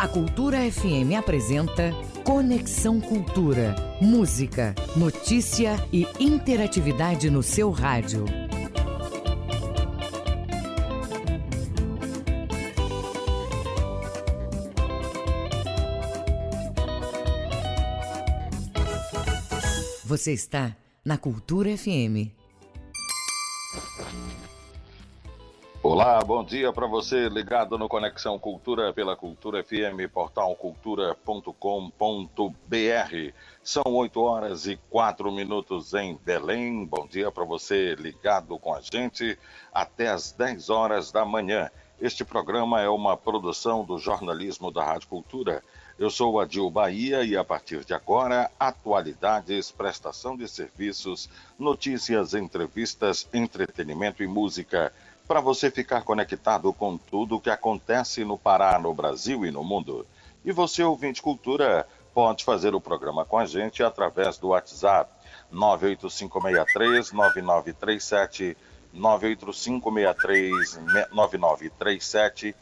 A Cultura FM apresenta Conexão Cultura. Música, notícia e interatividade no seu rádio. Você está na Cultura FM. Olá, bom dia para você ligado no Conexão Cultura pela Cultura FM, portal cultura.com.br. São 8 horas e 4 minutos em Belém. Bom dia para você ligado com a gente até as 10 horas da manhã. Este programa é uma produção do jornalismo da Rádio Cultura. Eu sou Adil Bahia e a partir de agora, atualidades, prestação de serviços, notícias, entrevistas, entretenimento e música para você ficar conectado com tudo o que acontece no Pará, no Brasil e no mundo. E você, ouvinte cultura, pode fazer o programa com a gente através do WhatsApp 985639937, 985639937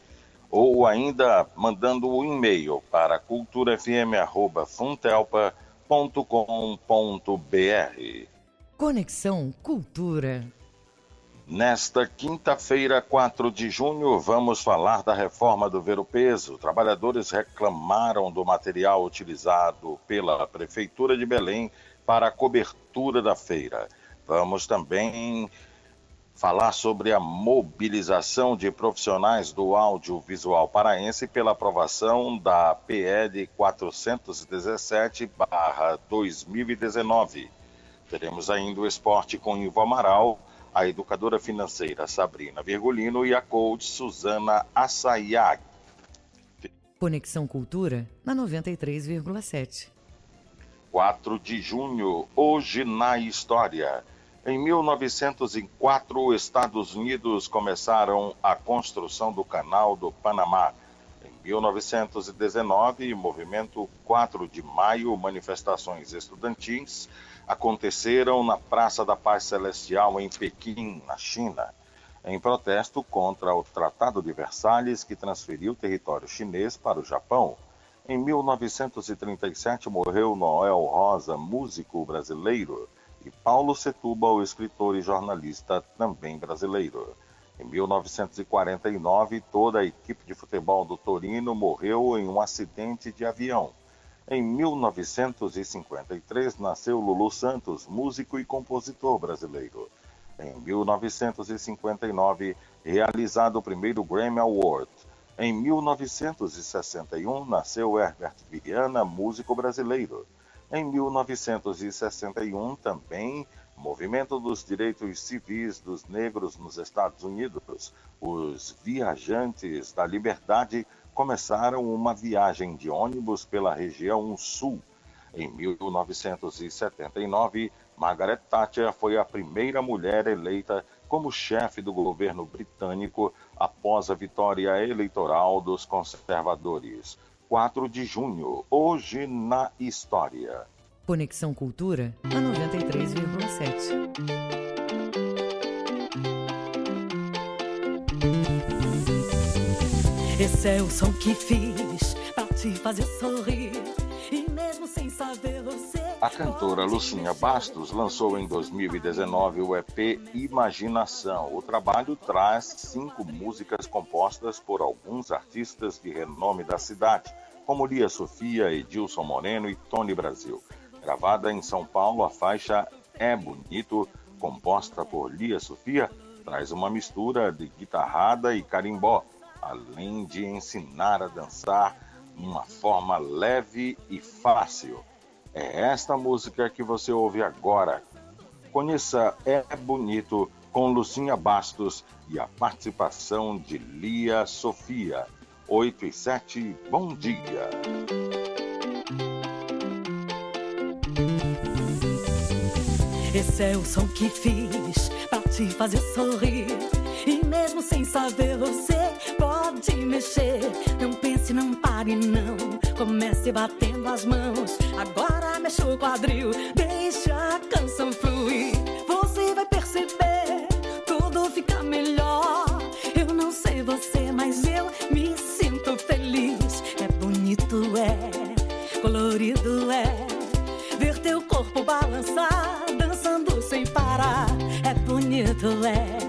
ou ainda mandando o um e-mail para culturafm@funtelpa.com.br. Conexão Cultura. Nesta quinta-feira, 4 de junho, vamos falar da reforma do Ver o Peso. Trabalhadores reclamaram do material utilizado pela Prefeitura de Belém para a cobertura da feira. Vamos também falar sobre a mobilização de profissionais do audiovisual paraense pela aprovação da PL 417-2019. Teremos ainda o esporte com Ivo Amaral a educadora financeira Sabrina Virgulino e a coach Suzana Assayag. Conexão Cultura na 93,7. 4 de junho, hoje na história. Em 1904, os Estados Unidos começaram a construção do Canal do Panamá. Em 1919, movimento 4 de maio, manifestações estudantis aconteceram na Praça da Paz Celestial em Pequim, na China, em protesto contra o Tratado de Versalhes que transferiu território chinês para o Japão. Em 1937 morreu Noel Rosa, músico brasileiro, e Paulo Setúbal, escritor e jornalista também brasileiro. Em 1949, toda a equipe de futebol do Torino morreu em um acidente de avião. Em 1953 nasceu Lulu Santos, músico e compositor brasileiro. Em 1959, realizado o primeiro Grammy Award. Em 1961, nasceu Herbert Viana, músico brasileiro. Em 1961, também, Movimento dos Direitos Civis dos Negros nos Estados Unidos. Os Viajantes da Liberdade começaram uma viagem de ônibus pela região sul. Em 1979, Margaret Thatcher foi a primeira mulher eleita como chefe do governo britânico após a vitória eleitoral dos conservadores. 4 de junho, hoje na história. Conexão Cultura a 93,7. Esse é o som que fiz pra te fazer sorrir. E mesmo sem saber você. A cantora Lucinha Bastos lançou em 2019 o EP Imaginação. O trabalho traz cinco músicas compostas por alguns artistas de renome da cidade, como Lia Sofia, Edilson Moreno e Tony Brasil. Gravada em São Paulo, a faixa É Bonito, composta por Lia Sofia, traz uma mistura de guitarrada e carimbó além de ensinar a dançar uma forma leve e fácil. É esta música que você ouve agora. Conheça É Bonito com Lucinha Bastos e a participação de Lia Sofia. 8 e 7, bom dia. Esse é o som que fiz pra te fazer sorrir. E mesmo sem saber, você pode mexer. Não pense, não pare, não. Comece batendo as mãos. Agora mexa o quadril, deixa a canção fluir. Você vai perceber, tudo fica melhor. Eu não sei você, mas eu me sinto feliz. É bonito, é colorido, é ver teu corpo balançar, dançando sem parar. É bonito, é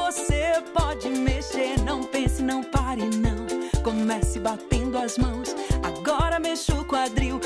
pode mexer. Não pense, não pare, não. Comece batendo as mãos. Agora mexa o quadril,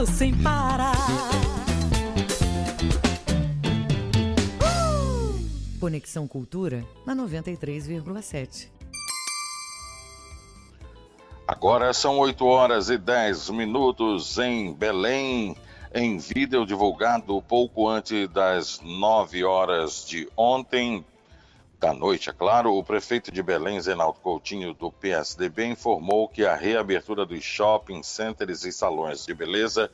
dançando sem parar. Conexão Cultura na 93,7. Agora são 8 horas e 10 minutos em Belém. Em vídeo divulgado pouco antes das 9 horas de ontem, da noite, é claro, o prefeito de Belém, Zenaldo Coutinho, do PSDB, informou que a reabertura dos shopping centers e salões de beleza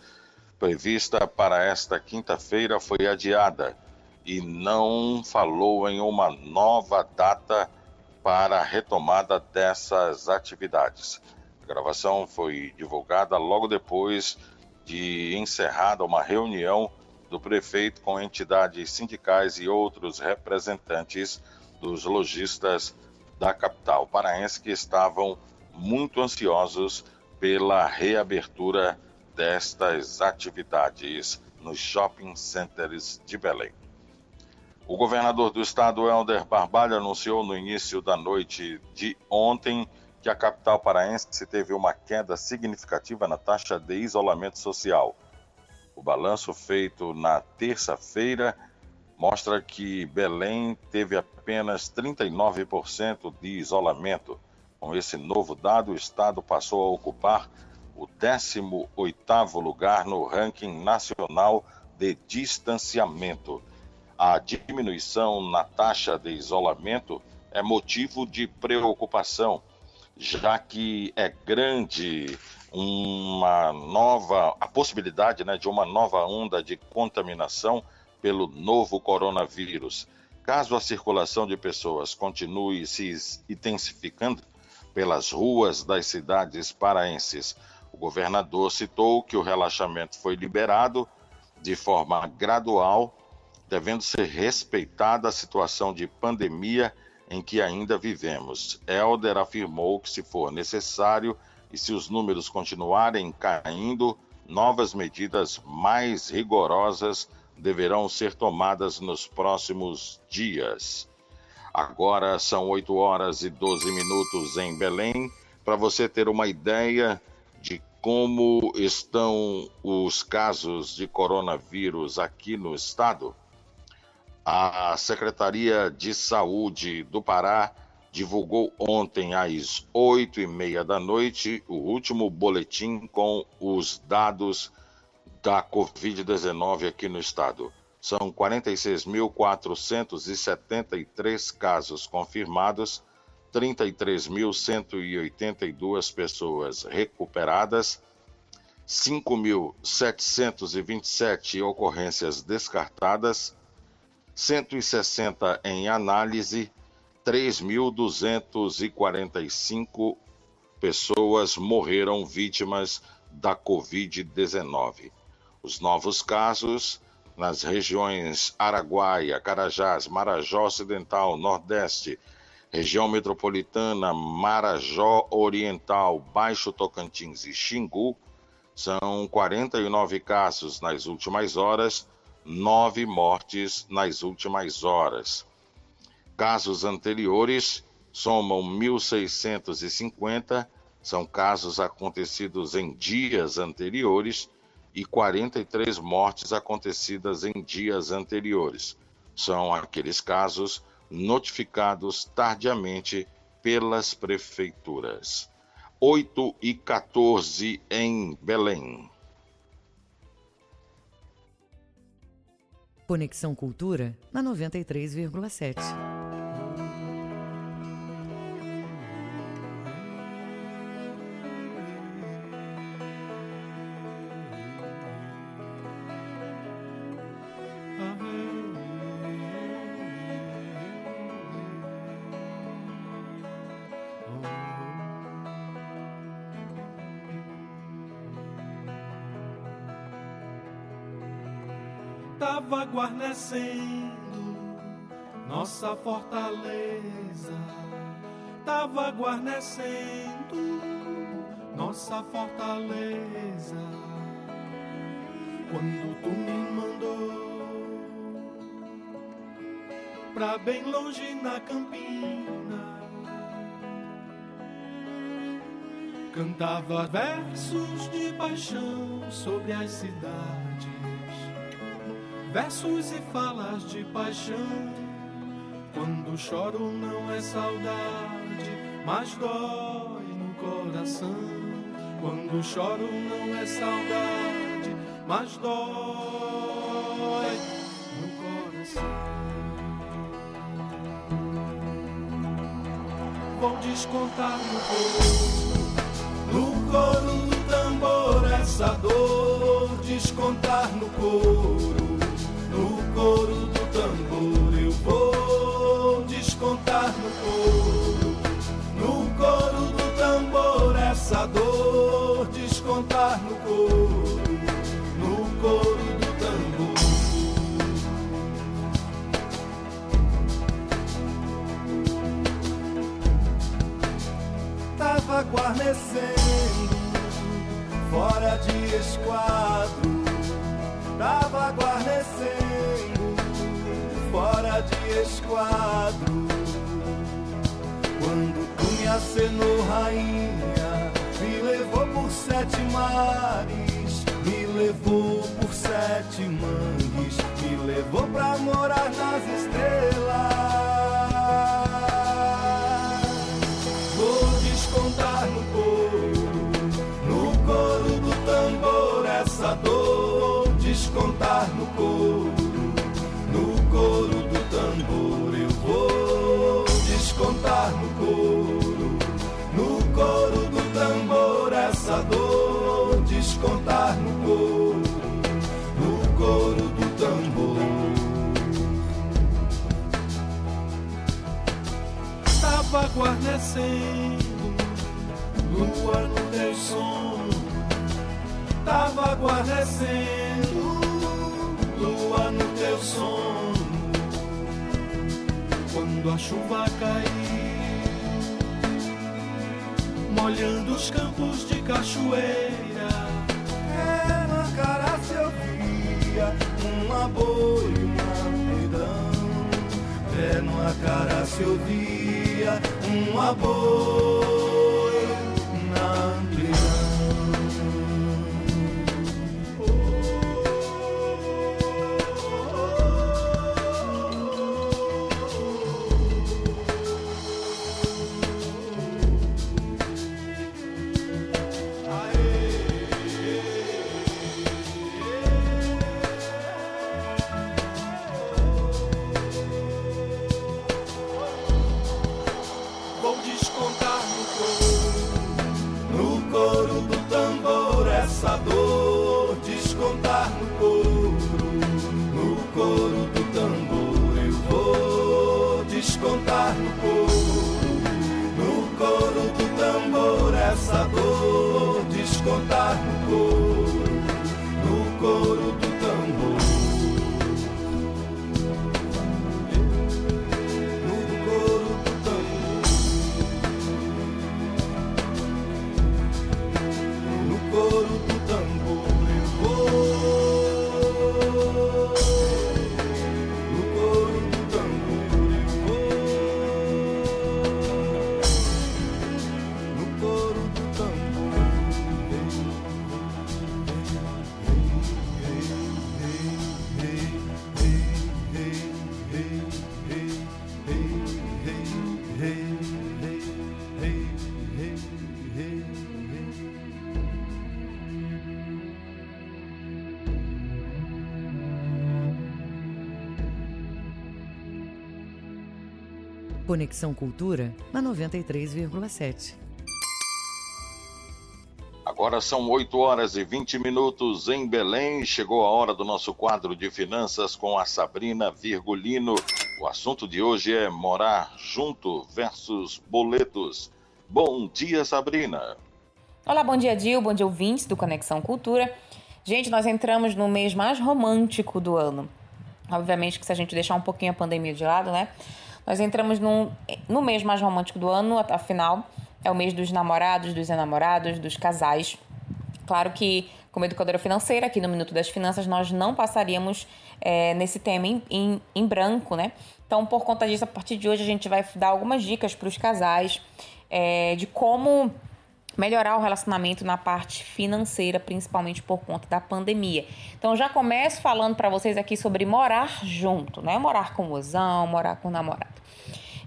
prevista para esta quinta-feira foi adiada e não falou em uma nova data para a retomada dessas atividades. A gravação foi divulgada logo depois de encerrada uma reunião do prefeito com entidades sindicais e outros representantes dos lojistas da capital paraense que estavam muito ansiosos pela reabertura destas atividades nos shopping centers de Belém. O governador do estado, Helder Barbalho, anunciou no início da noite de ontem que a capital paraense teve uma queda significativa na taxa de isolamento social. O balanço feito na terça-feira mostra que Belém teve apenas 39% de isolamento. Com esse novo dado, o estado passou a ocupar o 18º lugar no ranking nacional de distanciamento. A diminuição na taxa de isolamento é motivo de preocupação, já que é grande uma nova a possibilidade né, de uma nova onda de contaminação pelo novo coronavírus. Caso a circulação de pessoas continue se intensificando pelas ruas das cidades paraenses, o governador citou que o relaxamento foi liberado de forma gradual, devendo ser respeitada a situação de pandemia em que ainda vivemos. Helder afirmou que, se for necessário e se os números continuarem caindo, novas medidas mais rigorosas deverão ser tomadas nos próximos dias. Agora são 8 horas e 12 minutos em Belém. Para você ter uma ideia de como estão os casos de coronavírus aqui no estado, a Secretaria de Saúde do Pará divulgou ontem às oito e meia da noite o último boletim com os dados da Covid-19 aqui no estado. são 46.473 casos confirmados, 33.182 pessoas recuperadas, 5.727 ocorrências descartadas, 160 em análise, 3.245 pessoas morreram vítimas da Covid-19. Os novos casos nas regiões Araguaia, Carajás, Marajó Ocidental, Nordeste, região metropolitana, Marajó Oriental, Baixo Tocantins e Xingu, são 49 casos nas últimas horas, nove mortes nas últimas horas. Casos anteriores somam 1.650, são casos acontecidos em dias anteriores e 43 mortes acontecidas em dias anteriores. São aqueles casos notificados tardiamente pelas prefeituras. 8 e 14 em Belém. Conexão Cultura na 93,7. Guarnecendo nossa fortaleza, tava guarnecendo nossa fortaleza. Quando tu me mandou pra bem longe na campina, cantava versos de paixão sobre as cidades versos e falas de paixão. Quando choro não é saudade, mas dói no coração. Quando choro não é saudade, mas dói no coração. Vou descontar no coro, no coro do tambor essa dor, descontar no coro coro do tambor eu vou descontar no coro. No coro do tambor essa dor descontar no coro. No coro do tambor. Tava guarnecendo fora de esquadro. Esquadro. Quando tu me acenou, rainha, me levou por sete mares, me levou por sete mangues, me levou pra morar nas estrelas. Vou descontar no coro, no coro do tambor, essa dor, descontar no coro descontar no coro, no coro do tambor essa dor descontar no coro, no coro do tambor. Tava guarnecendo lua no teu sono, tava guarnecendo lua no teu sono quando a chuva cair, molhando os campos de cachoeira. É na cara se ouvia uma boi, uma pedão. É na cara se ouvia uma boi Conexão Cultura na 93,7. Agora são 8 horas e 20 minutos em Belém. Chegou a hora do nosso quadro de finanças com a Sabrina Virgulino. O assunto de hoje é morar junto versus boletos. Bom dia, Sabrina. Olá, bom dia, Dil. Bom dia, ouvintes do Conexão Cultura. Gente, nós entramos no mês mais romântico do ano. Obviamente que se a gente deixar um pouquinho a pandemia de lado, né? Nós entramos num, no mês mais romântico do ano, afinal, é o mês dos namorados, dos enamorados, dos casais. Claro que, como educadora financeira, aqui no Minuto das Finanças, nós não passaríamos é, nesse tema em, em, em branco, né? Então, por conta disso, a partir de hoje, a gente vai dar algumas dicas para os casais é, de como melhorar o relacionamento na parte financeira, principalmente por conta da pandemia. Então já começo falando para vocês aqui sobre morar junto, né? Morar com o mozão, morar com o namorado.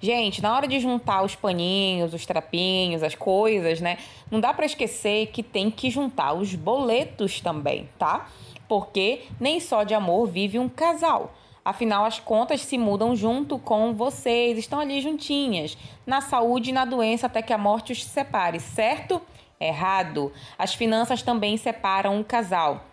Gente, na hora de juntar os paninhos, os trapinhos, as coisas, né? Não dá para esquecer que tem que juntar os boletos também, tá? Porque nem só de amor vive um casal. Afinal, as contas se mudam junto com vocês, estão ali juntinhas, na saúde e na doença até que a morte os separe, certo? Errado. As finanças também separam o casal.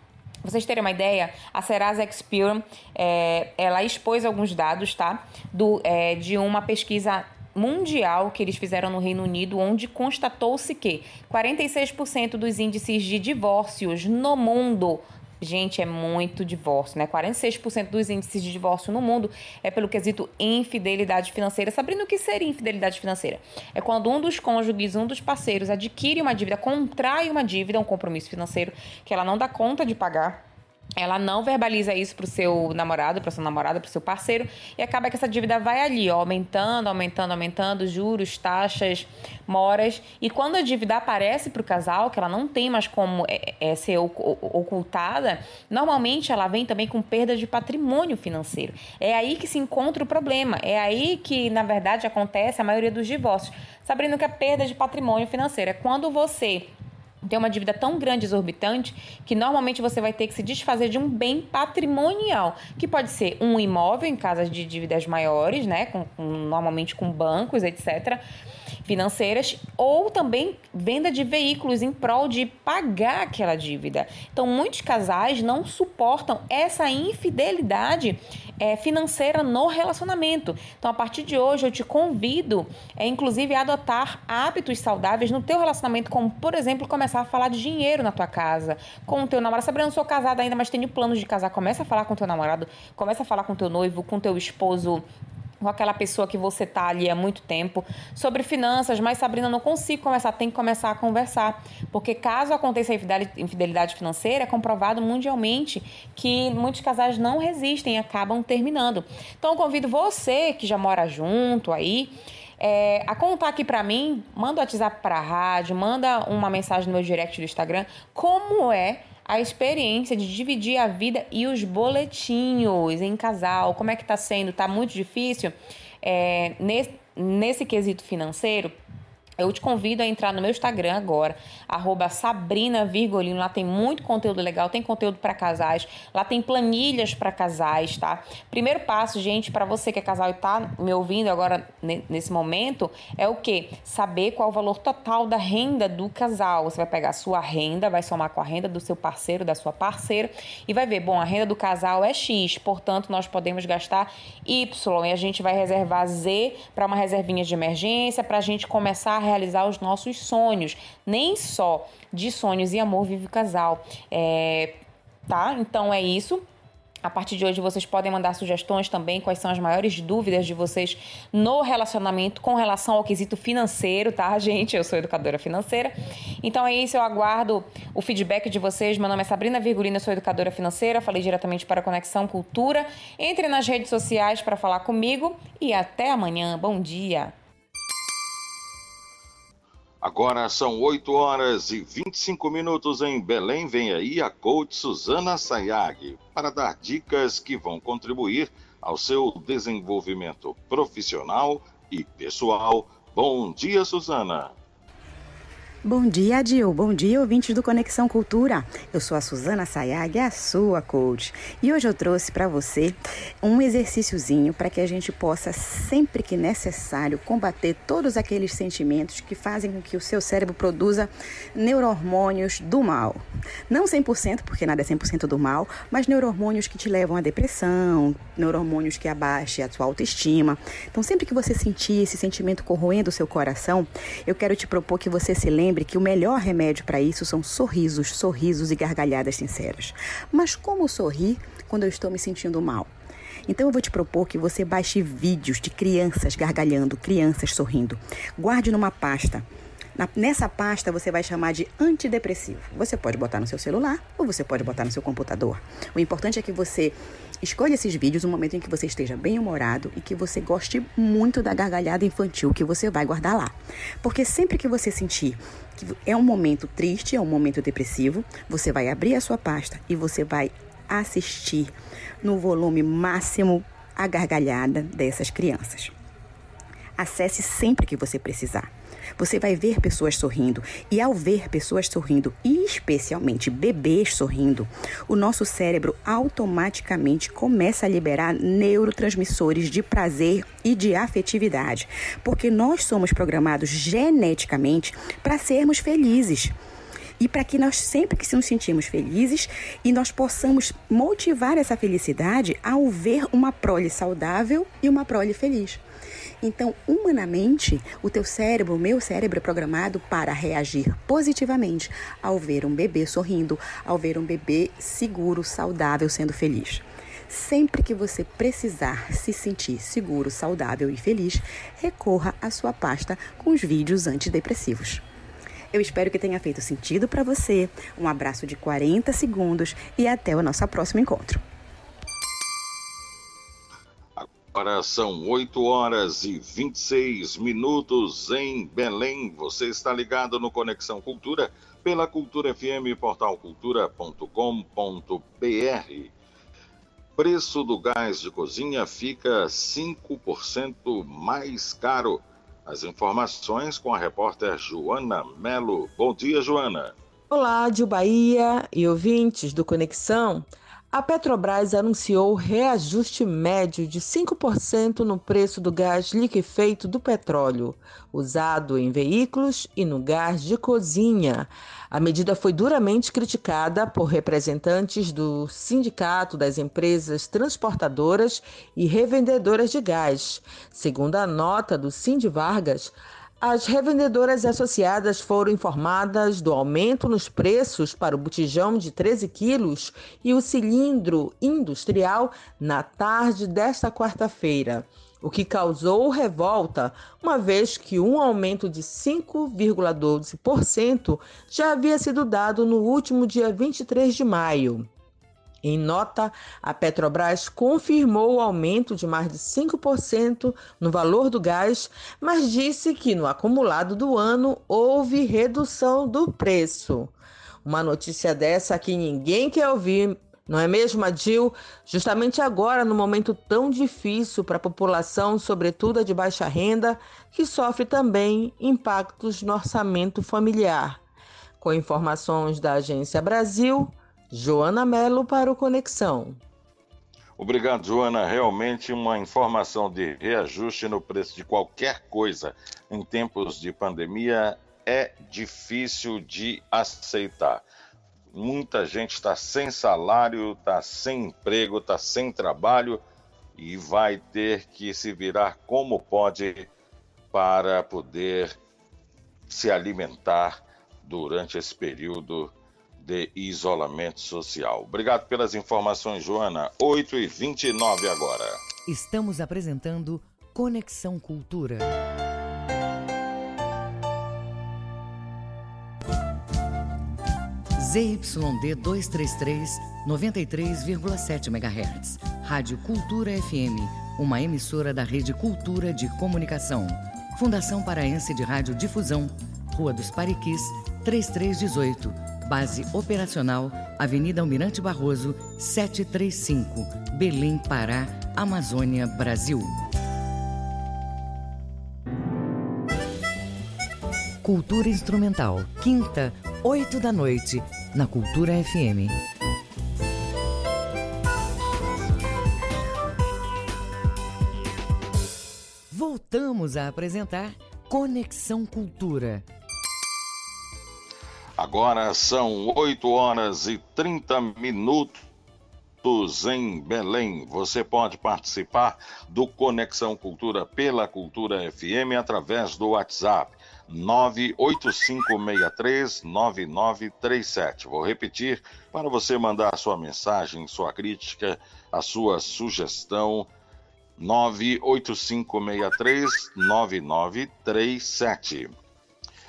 Vocês terem uma ideia, a Serasa Experian, é, ela expôs alguns dados, tá? Do, é, de uma pesquisa mundial que eles fizeram no Reino Unido, onde constatou-se que 46% dos índices de divórcios no mundo Gente, é muito divórcio, né? 46% dos índices de divórcio no mundo é pelo quesito infidelidade financeira. Sabendo o que seria infidelidade financeira? É quando um dos cônjuges, um dos parceiros adquire uma dívida, contrai uma dívida, um compromisso financeiro que ela não dá conta de pagar ela não verbaliza isso pro seu namorado, pra sua namorada, pro seu parceiro, e acaba que essa dívida vai ali, ó, aumentando, aumentando, aumentando, juros, taxas, moras. E quando a dívida aparece pro casal, que ela não tem mais como é, é, ser ocultada, normalmente ela vem também com perda de patrimônio financeiro. É aí que se encontra o problema. É aí que, na verdade, acontece a maioria dos divórcios. Sabendo que a perda de patrimônio financeiro é quando você tem uma dívida tão grande, exorbitante, que normalmente você vai ter que se desfazer de um bem patrimonial, que pode ser um imóvel em casas de dívidas maiores, né, com, com, normalmente com bancos, etc financeiras ou também venda de veículos em prol de pagar aquela dívida. Então, muitos casais não suportam essa infidelidade é, financeira no relacionamento. Então, a partir de hoje, eu te convido, é, inclusive, a adotar hábitos saudáveis no teu relacionamento, como, por exemplo, começar a falar de dinheiro na tua casa, com o teu namorado. Sabrina, eu não sou casada ainda, mas tenho planos de casar. Começa a falar com o teu namorado, começa a falar com o teu noivo, com o teu esposo com aquela pessoa que você tá ali há muito tempo. Sobre finanças, mas Sabrina não consigo conversar, tem que começar a conversar, porque caso aconteça infidelidade financeira, é comprovado mundialmente que muitos casais não resistem e acabam terminando. Então convido você que já mora junto aí, é, a contar aqui para mim, manda o WhatsApp para a rádio, manda uma mensagem no meu direct do Instagram, como é a experiência de dividir a vida e os boletinhos em casal. Como é que tá sendo? Tá muito difícil? É, nesse, nesse quesito financeiro, Eu te convido a entrar no meu Instagram agora, arroba Sabrina Virgolino. Lá tem muito conteúdo legal, tem conteúdo para casais, lá tem planilhas para casais, tá? Primeiro passo, gente, para você que é casal e tá me ouvindo agora nesse momento, é o que? Saber qual o valor total da renda do casal. Você vai pegar a sua renda, vai somar com a renda do seu parceiro, da sua parceira, e vai ver, bom, a renda do casal é X, portanto, nós podemos gastar Y e a gente vai reservar Z para uma reservinha de emergência, para a gente começar a realizar os nossos sonhos. Nem só de sonhos e amor vive o casal. É, tá? Então é isso. A partir de hoje vocês podem mandar sugestões também, quais são as maiores dúvidas de vocês no relacionamento com relação ao quesito financeiro, tá, gente? Eu sou educadora financeira. Então é isso, eu aguardo o feedback de vocês. Meu nome é Sabrina Virgulina, sou educadora financeira, falei diretamente para a Conexão Cultura. Entre nas redes sociais para falar comigo e até amanhã. Bom dia! Agora são 8 horas e 25 minutos em Belém. Vem aí a coach Suzana Sayag para dar dicas que vão contribuir ao seu desenvolvimento profissional e pessoal. Bom dia, Suzana. Bom dia, Dil. Bom dia, ouvintes do Conexão Cultura. Eu sou a Suzana Sayag, a sua coach. E hoje eu trouxe para você um exercíciozinho para que a gente possa, sempre que necessário, combater todos aqueles sentimentos que fazem com que o seu cérebro produza neurohormônios do mal. Não 100%, porque nada é 100% do mal, mas neurohormônios que te levam à depressão, neurohormônios que abaixem a sua autoestima. Então, sempre que você sentir esse sentimento corroendo o seu coração, eu quero te propor que você se lembre lembre que o melhor remédio para isso são sorrisos, sorrisos e gargalhadas sinceras. Mas como sorrir quando eu estou me sentindo mal? Então eu vou te propor que você baixe vídeos de crianças gargalhando, crianças sorrindo. Guarde numa pasta. Nessa pasta você vai chamar de antidepressivo. Você pode botar no seu celular ou você pode botar no seu computador. O importante é que você escolha esses vídeos no momento em que você esteja bem humorado e que você goste muito da gargalhada infantil que você vai guardar lá. Porque sempre que você sentir que é um momento triste, é um momento depressivo, você vai abrir a sua pasta e você vai assistir no volume máximo a gargalhada dessas crianças. Acesse sempre que você precisar. Você vai ver pessoas sorrindo. E ao ver pessoas sorrindo, e especialmente bebês sorrindo, o nosso cérebro automaticamente começa a liberar neurotransmissores de prazer e de afetividade. Porque nós somos programados geneticamente para sermos felizes e para que nós sempre que nos sentimos felizes e nós possamos motivar essa felicidade ao ver uma prole saudável e uma prole feliz. Então, humanamente, o teu cérebro, o meu cérebro é programado para reagir positivamente ao ver um bebê sorrindo, ao ver um bebê seguro, saudável, sendo feliz. Sempre que você precisar se sentir seguro, saudável e feliz, recorra à sua pasta com os vídeos antidepressivos. Eu espero que tenha feito sentido para você. Um abraço de 40 segundos e até o nosso próximo encontro. Agora são 8 horas e 26 minutos em Belém. Você está ligado no Conexão Cultura pela Cultura FM portalcultura.com.br. Preço do gás de cozinha fica 5% mais caro. As informações com a repórter Joana Melo. Bom dia, Joana. Olá, de Bahia e ouvintes do Conexão. A Petrobras anunciou reajuste médio de 5% no preço do gás liquefeito do petróleo, usado em veículos e no gás de cozinha. A medida foi duramente criticada por representantes do Sindicato das Empresas Transportadoras e Revendedoras de Gás. Segundo a nota do Cindy Vargas, as revendedoras associadas foram informadas do aumento nos preços para o botijão de 13 quilos e o cilindro industrial na tarde desta quarta-feira, o que causou revolta, uma vez que um aumento de 5,12% já havia sido dado no último dia 23 de maio. Em nota, a Petrobras confirmou o aumento de mais de 5% no valor do gás, mas disse que no acumulado do ano houve redução do preço. Uma notícia dessa que ninguém quer ouvir, Não é mesmo, Adil? Justamente agora, no momento tão difícil para a população, sobretudo a de baixa renda, que sofre também impactos no orçamento familiar. Com informações da Agência Brasil, Joana Melo para o Conexão. Obrigado, Joana. Realmente uma informação de reajuste no preço de qualquer coisa em tempos de pandemia é difícil de aceitar muita gente está sem salário, está sem emprego, está sem trabalho e vai ter que se virar como pode para poder se alimentar durante esse período de isolamento social. Obrigado pelas informações, Joana. 8 e 29 agora. Estamos apresentando Conexão Cultura. ZYD 233, 93,7 MHz. Rádio Cultura FM, uma emissora da Rede Cultura de Comunicação. Fundação Paraense de Rádio Difusão, Rua dos Pariquis, 3318. Base operacional, Avenida Almirante Barroso, 735, Belém, Pará, Amazônia, Brasil. Cultura Instrumental, quinta, 8 da noite, na Cultura FM. Voltamos a apresentar Conexão Cultura. Agora são 8 horas e 30 minutos em Belém. Você pode participar do Conexão Cultura pela Cultura FM através do WhatsApp 985639937. Vou repetir para você mandar sua mensagem, sua crítica, a sua sugestão. 985639937.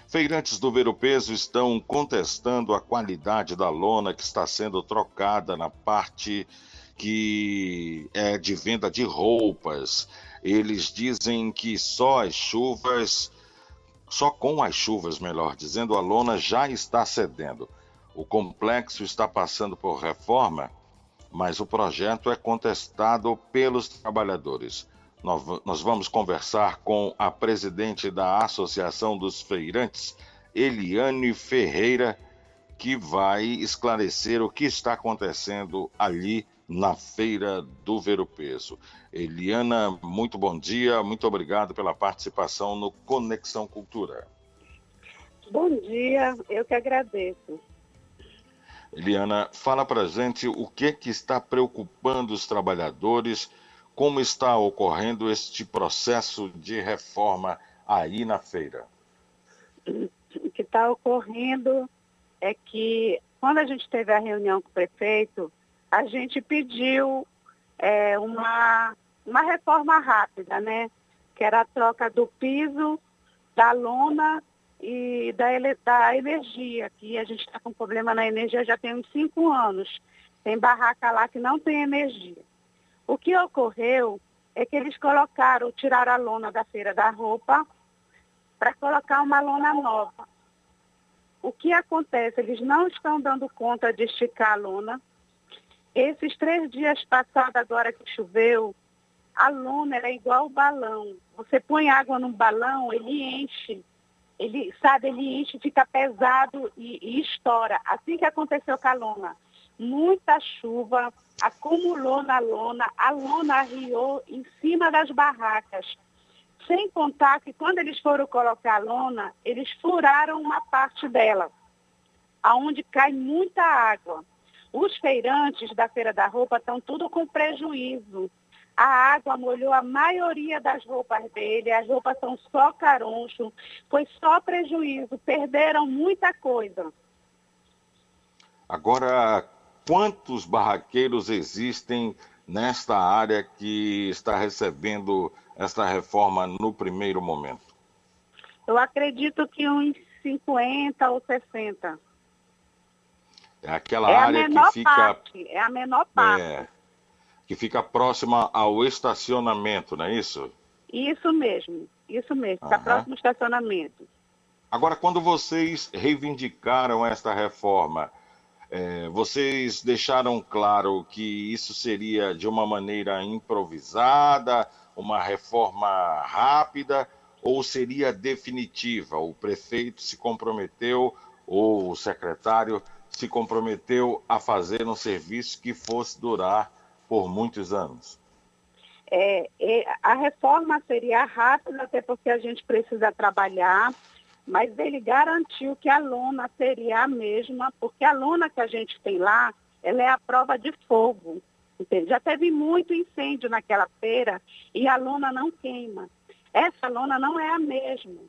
Feirantes do Ver o Peso estão contestando a qualidade da lona que está sendo trocada na parte que é de venda de roupas. Eles dizem que só as chuvas só com as chuvas, melhor dizendo, a lona já está cedendo. O complexo está passando por reforma, mas o projeto é contestado pelos trabalhadores. Nós vamos conversar com a presidente da Associação dos Feirantes, Eliane Ferreira, que vai esclarecer o que está acontecendo ali na Feira do Ver o Peso. Eliana, muito bom dia, muito obrigado pela participação no Conexão Cultura. Bom dia, eu que agradeço. Eliana, fala para gente o que, que está preocupando os trabalhadores, como está ocorrendo este processo de reforma aí na feira. O que está ocorrendo é que quando a gente teve a reunião com o prefeito, a gente pediu é, uma, uma reforma rápida, né? Que era a troca do piso, da lona e da, da energia, que a gente está com problema na energia já tem uns cinco anos. Tem barraca lá que não tem energia. O que ocorreu é que eles colocaram, tiraram a lona da feira da roupa para colocar uma lona nova. O que acontece? Eles não estão dando conta de esticar a lona, esses três dias passados, agora que choveu, a lona era igual o balão. Você põe água num balão, ele enche. Ele, sabe, ele enche, fica pesado e, e estoura. Assim que aconteceu com a lona. Muita chuva, acumulou na lona, a lona arriou em cima das barracas. Sem contar que quando eles foram colocar a lona, eles furaram uma parte dela, aonde cai muita água. Os feirantes da Feira da Roupa estão tudo com prejuízo. A água molhou a maioria das roupas dele, as roupas são só caroncho, foi só prejuízo, perderam muita coisa. Agora, quantos barraqueiros existem nesta área que está recebendo esta reforma no primeiro momento? Eu acredito que uns 50 ou 60. É aquela é área que fica. Parte, é a menor parte. É, que fica próxima ao estacionamento, não é isso? Isso mesmo, isso mesmo, fica uhum. próximo ao estacionamento. Agora, quando vocês reivindicaram esta reforma, É, vocês deixaram claro que isso seria de uma maneira improvisada, uma reforma rápida, ou seria definitiva? O prefeito se comprometeu, ou o secretário se comprometeu a fazer um serviço que fosse durar por muitos anos? É, a reforma seria rápida, até porque a gente precisa trabalhar, mas ele garantiu que a lona seria a mesma, porque a lona que a gente tem lá, ela é a prova de fogo. Entende? Já teve muito incêndio naquela feira e a lona não queima. Essa lona não é a mesma.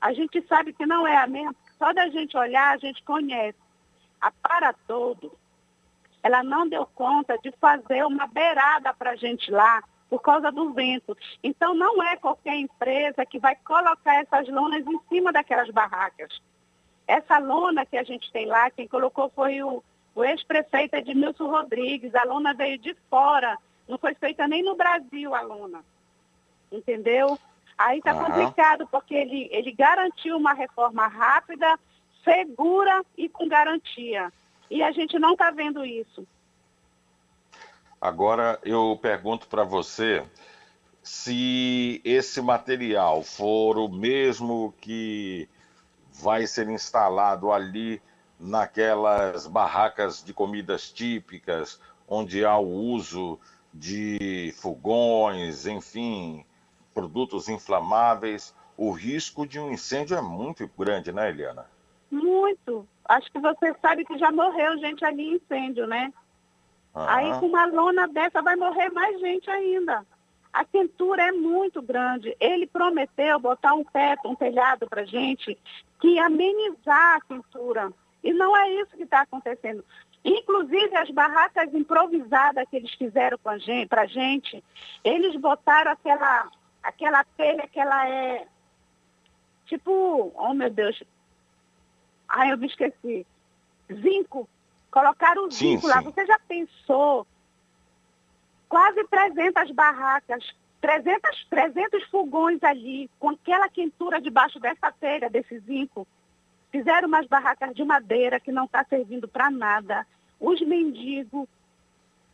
A gente sabe que não é a mesma, só da gente olhar a gente conhece. A Para Todo, ela não deu conta de fazer uma beirada para a gente lá, por causa do vento. Então, não é qualquer empresa que vai colocar essas lonas em cima daquelas barracas. Essa lona que a gente tem lá, quem colocou foi o, o ex-prefeito Edmilson Rodrigues. A lona veio de fora, não foi feita nem no Brasil a lona. Entendeu? Aí está uhum. complicado, porque ele, ele garantiu uma reforma rápida, segura e com garantia. E a gente não está vendo isso. Agora eu pergunto para você se esse material for o mesmo que vai ser instalado ali naquelas barracas de comidas típicas, onde há o uso de fogões, enfim, produtos inflamáveis, o risco de um incêndio é muito grande, né, Eliana? Muito. Acho que você sabe que já morreu gente ali em incêndio, né? Aí com uma lona dessa vai morrer mais gente ainda. A quentura é muito grande. Ele prometeu botar um teto, um telhado para gente que ia amenizar a quentura. E não é isso que está acontecendo. Inclusive as barracas improvisadas que eles fizeram para gente, a gente, eles botaram aquela, aquela telha que ela é tipo, oh meu Deus, ai eu me esqueci, zinco, Colocaram o zinco lá. Você já pensou? Quase 300 barracas, 300, 300 fogões ali, com aquela quentura debaixo dessa telha, desse zinco. Fizeram umas barracas de madeira que não está servindo para nada. Os mendigos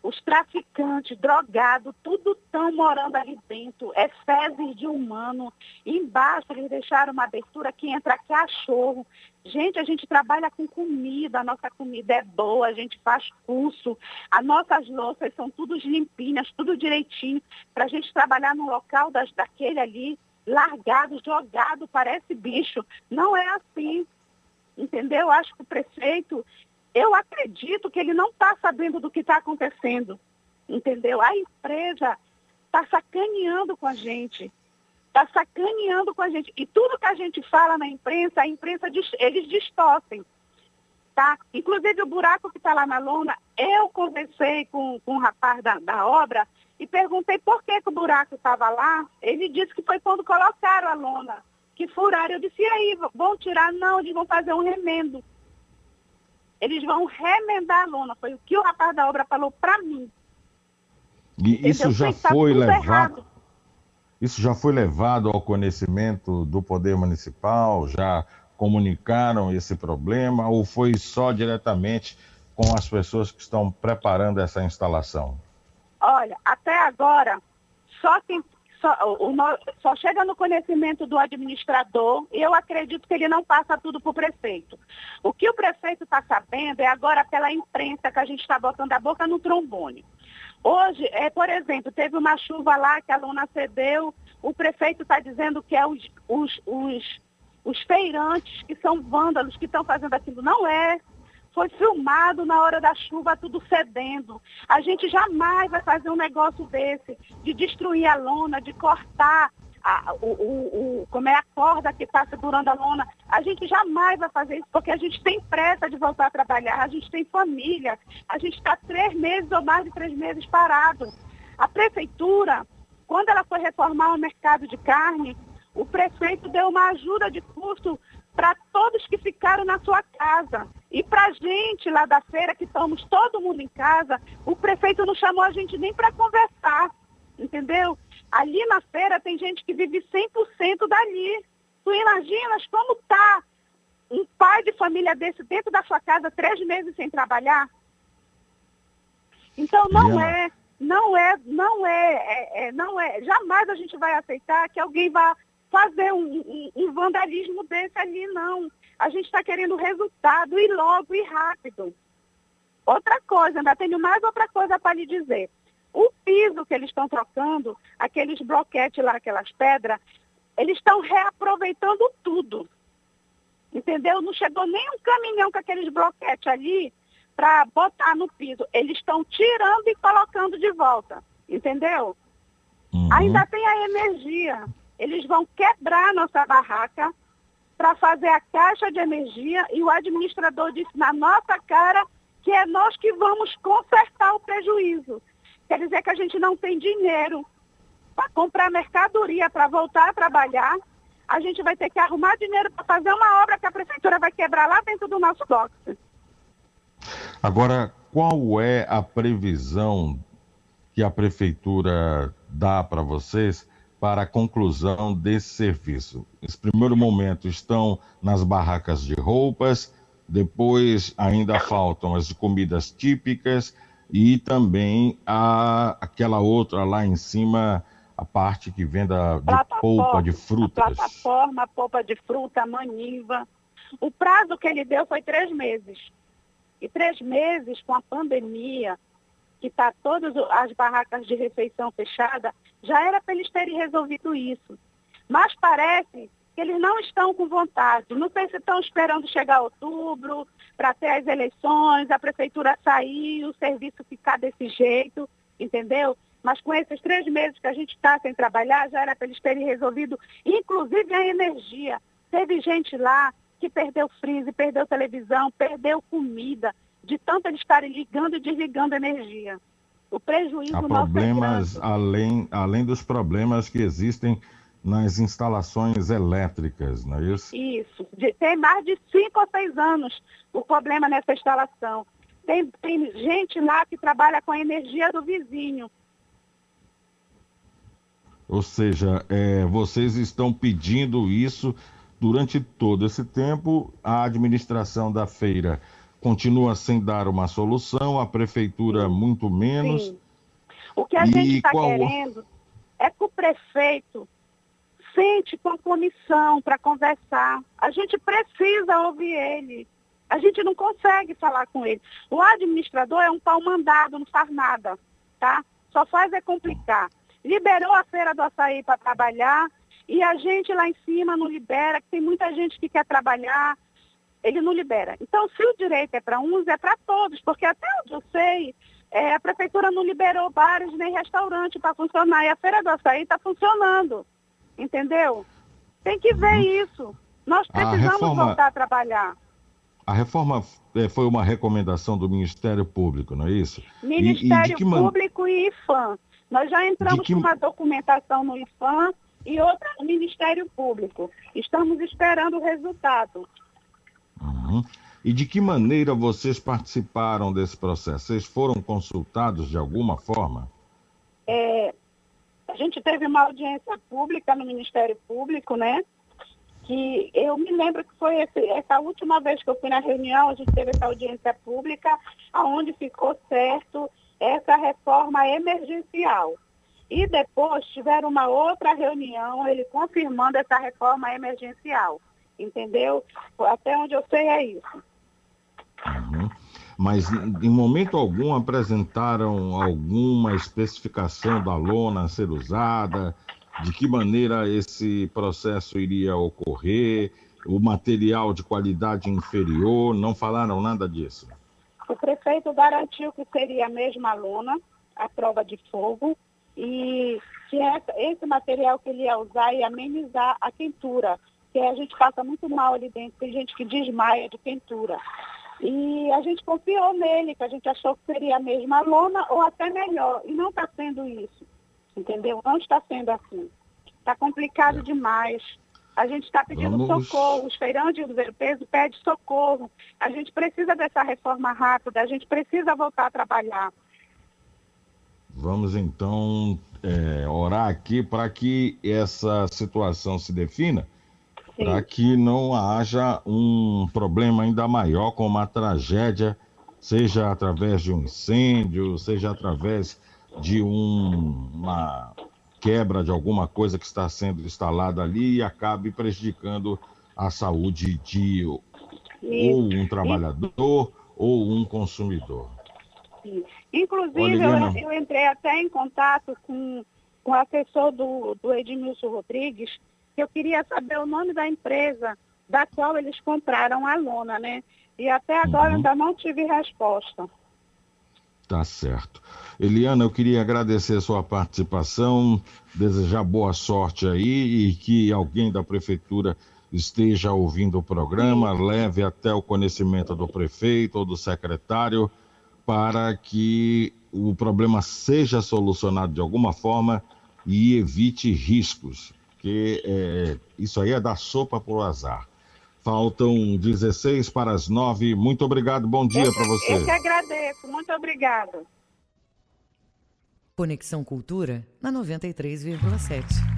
os traficantes, drogados, tudo estão morando ali dentro. É fezes de humano. embaixo eles deixaram uma abertura que entra cachorro. Gente, a gente trabalha com comida, a nossa comida é boa, a gente faz curso, as nossas louças são todas limpinhas, tudo direitinho, para a gente trabalhar no local das, daquele ali, largado, jogado, parece bicho. Não é assim. Entendeu? Acho que o prefeito, eu acredito que ele não está sabendo do que está acontecendo, entendeu? A empresa está sacaneando com a gente, está sacaneando com a gente. E tudo que a gente fala na imprensa, a imprensa, eles distorcem. Tá? Inclusive o buraco que está lá na lona, eu conversei com, com o rapaz da, da obra e perguntei por que, que o buraco estava lá. Ele disse que foi quando colocaram a lona, que furaram. Eu disse, e aí, vão tirar? Não, eles vão fazer um remendo. Eles vão remendar a lona. Foi o que o rapaz da obra falou para mim. E isso já tá foi levado. Errado. Isso já foi levado ao conhecimento do Poder Municipal? Já comunicaram esse problema ou foi só diretamente com as pessoas que estão preparando essa instalação? Olha, até agora, só quem só, o, só chega no conhecimento do administrador e eu acredito que ele não passa tudo para o prefeito. O que o prefeito está sabendo é agora pela imprensa que a gente está botando a boca no trombone. Hoje, é, por exemplo, teve uma chuva lá que a luna cedeu, o prefeito está dizendo que é os, os, os, os feirantes que são vândalos que estão fazendo aquilo. Não é foi filmado na hora da chuva, tudo cedendo. A gente jamais vai fazer um negócio desse, de destruir a lona, de cortar a, o, o, o, como é a corda que está segurando a lona. A gente jamais vai fazer isso, porque a gente tem pressa de voltar a trabalhar, a gente tem família, a gente está três meses ou mais de três meses parado. A prefeitura, quando ela foi reformar o mercado de carne, o prefeito deu uma ajuda de custo para todos que ficaram na sua casa. E para a gente lá da feira, que estamos todo mundo em casa, o prefeito não chamou a gente nem para conversar, entendeu? Ali na feira tem gente que vive 100% dali. Tu imaginas como tá um pai de família desse dentro da sua casa três meses sem trabalhar? Então não é, não é, não é, é, é, não é, jamais a gente vai aceitar que alguém vá fazer um, um, um vandalismo desse ali, não. A gente está querendo resultado e logo e rápido. Outra coisa, ainda tenho mais outra coisa para lhe dizer. O piso que eles estão trocando, aqueles bloquetes lá, aquelas pedras, eles estão reaproveitando tudo. Entendeu? Não chegou nem um caminhão com aqueles bloquetes ali para botar no piso. Eles estão tirando e colocando de volta. Entendeu? Uhum. Ainda tem a energia. Eles vão quebrar nossa barraca para fazer a caixa de energia e o administrador disse na nossa cara que é nós que vamos consertar o prejuízo. Quer dizer que a gente não tem dinheiro para comprar mercadoria para voltar a trabalhar. A gente vai ter que arrumar dinheiro para fazer uma obra que a prefeitura vai quebrar lá dentro do nosso box. Agora, qual é a previsão que a prefeitura dá para vocês para a conclusão desse serviço? Nesse primeiro momento estão nas barracas de roupas, depois ainda faltam as comidas típicas e também a, aquela outra lá em cima, a parte que vende de polpa de frutas. A plataforma, polpa de fruta, maniva. O prazo que ele deu foi três meses. E três meses com a pandemia, que está todas as barracas de refeição fechadas, já era para eles terem resolvido isso. Mas parece que eles não estão com vontade. Não sei se estão esperando chegar outubro para ter as eleições, a prefeitura sair, o serviço ficar desse jeito, entendeu? Mas com esses três meses que a gente está sem trabalhar, já era para eles terem resolvido, inclusive a energia. Teve gente lá que perdeu freezer, perdeu televisão, perdeu comida, de tanto eles estarem ligando e desligando energia. O prejuízo Há problemas é além, além dos problemas que existem nas instalações elétricas, não é isso? Isso. De, tem mais de cinco ou seis anos o problema nessa instalação. Tem, tem gente lá que trabalha com a energia do vizinho. Ou seja, é, vocês estão pedindo isso durante todo esse tempo. A administração da feira continua sem dar uma solução, a prefeitura Sim. muito menos. Sim. O que a e gente está qual... querendo é que o prefeito sente com a comissão para conversar. A gente precisa ouvir ele. A gente não consegue falar com ele. O administrador é um pau mandado, não faz nada, tá? Só faz é complicar. Liberou a feira do açaí para trabalhar e a gente lá em cima não libera, que tem muita gente que quer trabalhar, ele não libera. Então, se o direito é para uns, é para todos, porque até onde eu sei, é, a prefeitura não liberou bares nem restaurante para funcionar e a feira do açaí está funcionando. Entendeu? Tem que ver uhum. isso. Nós precisamos reforma, voltar a trabalhar. A reforma é, foi uma recomendação do Ministério Público, não é isso? Ministério e, e Público man... e IFAM. Nós já entramos que... com uma documentação no IFAM e outra no Ministério Público. Estamos esperando o resultado. Uhum. E de que maneira vocês participaram desse processo? Vocês foram consultados de alguma forma? É, a gente teve uma audiência pública no Ministério Público, né? Que eu me lembro que foi esse, essa última vez que eu fui na reunião, a gente teve essa audiência pública, aonde ficou certo essa reforma emergencial. E depois tiveram uma outra reunião, ele confirmando essa reforma emergencial. Entendeu? Até onde eu sei é isso. Uhum mas em momento algum apresentaram alguma especificação da lona a ser usada, de que maneira esse processo iria ocorrer, o material de qualidade inferior, não falaram nada disso? O prefeito garantiu que seria a mesma lona, a prova de fogo, e que esse material que ele ia usar ia amenizar a quentura, que a gente passa muito mal ali dentro, tem gente que desmaia de quentura. E a gente confiou nele, que a gente achou que seria a mesma lona ou até melhor. E não está sendo isso. Entendeu? Não está sendo assim. Está complicado é. demais. A gente está pedindo Vamos... socorro. Os feirantes do Zero Peso pedem socorro. A gente precisa dessa reforma rápida. A gente precisa voltar a trabalhar. Vamos então é, orar aqui para que essa situação se defina para que não haja um problema ainda maior, como uma tragédia, seja através de um incêndio, seja através de um, uma quebra de alguma coisa que está sendo instalada ali e acabe prejudicando a saúde de ou um trabalhador ou um consumidor. Inclusive, eu, eu, entrei até em contato com, com o assessor do, do Edmilson Rodrigues, que eu queria saber o nome da empresa da qual eles compraram a lona, né? E até agora uhum. ainda não tive resposta. Tá certo. Eliana, eu queria agradecer a sua participação, desejar boa sorte aí e que alguém da prefeitura esteja ouvindo o programa, leve até o conhecimento do prefeito ou do secretário para que o problema seja solucionado de alguma forma e evite riscos, que é, isso aí é dar sopa para o azar. Faltam 16 para as 9. Muito obrigado, bom dia para você. Eu que agradeço, muito obrigado. Conexão Cultura na 93,7.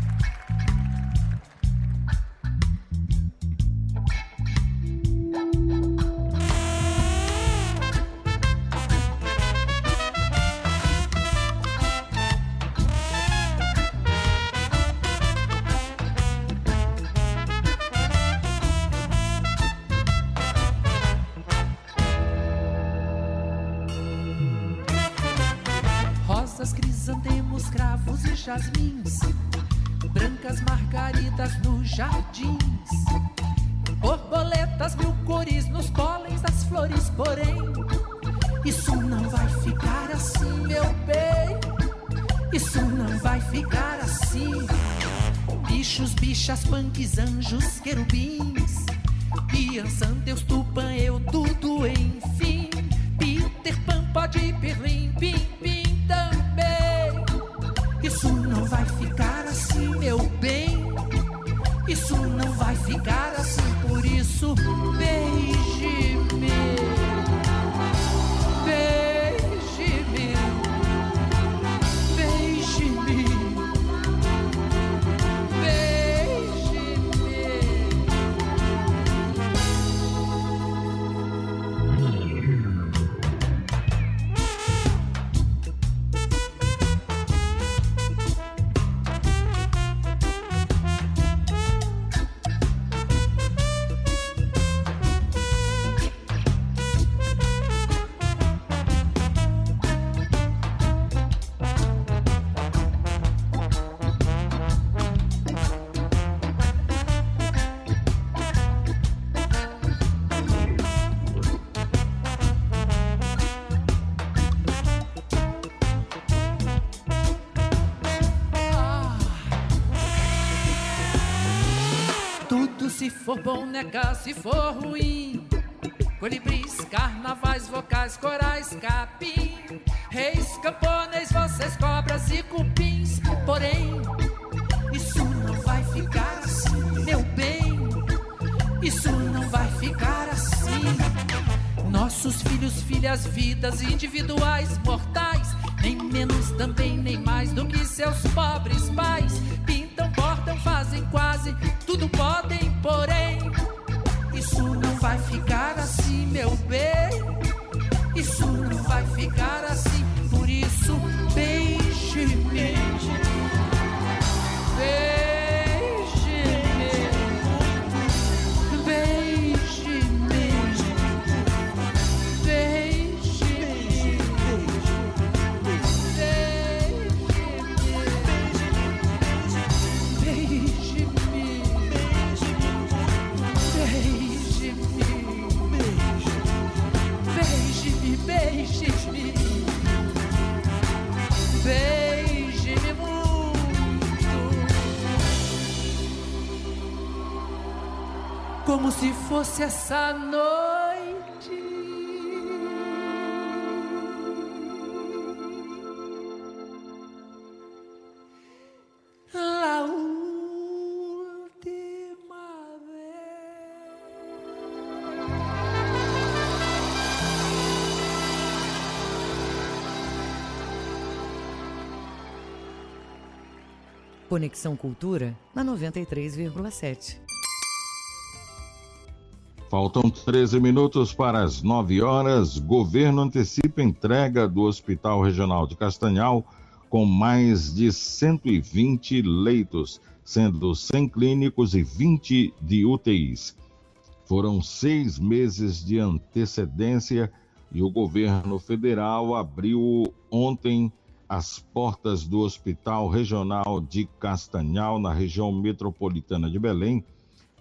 Bichas, punks, anjos, querubins. Criança, Deus, se for ruim. Colibris, carnavais, vocais, corais, capim. Reis, camponês, vocês, cobras e cupins. Porém, isso não vai ficar assim, meu bem. Isso não vai ficar assim. Nossos filhos, filhas, vidas individuais, mortais. Nem menos também, nem mais do que seus pobres pais. Pintam, bordam, fazem quase tudo podem, porém, vai ficar assim, meu bem. Isso não vai ficar assim, por isso, beije-me. Beije como se fosse essa noite. Última vez. Conexão Cultura na 93,7. Faltam 13 minutos para as 9 horas. Governo antecipa entrega do Hospital Regional de Castanhal com mais de 120 leitos, sendo 100 clínicos e 20 de UTIs. Foram seis meses de antecedência e o governo federal abriu ontem as portas do Hospital Regional de Castanhal, na região metropolitana de Belém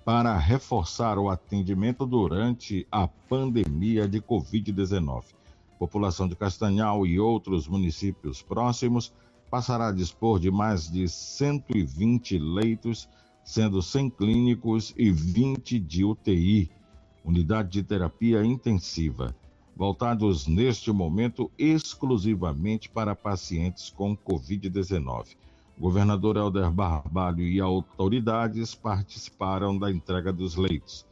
para reforçar o atendimento durante a pandemia de Covid-19. População de Castanhal e outros municípios próximos passará a dispor de mais de 120 leitos, sendo 100 clínicos e 20 de UTI, unidade de terapia intensiva, voltados neste momento exclusivamente para pacientes com Covid-19. Governador Helder Barbalho e autoridades participaram da entrega dos leitos.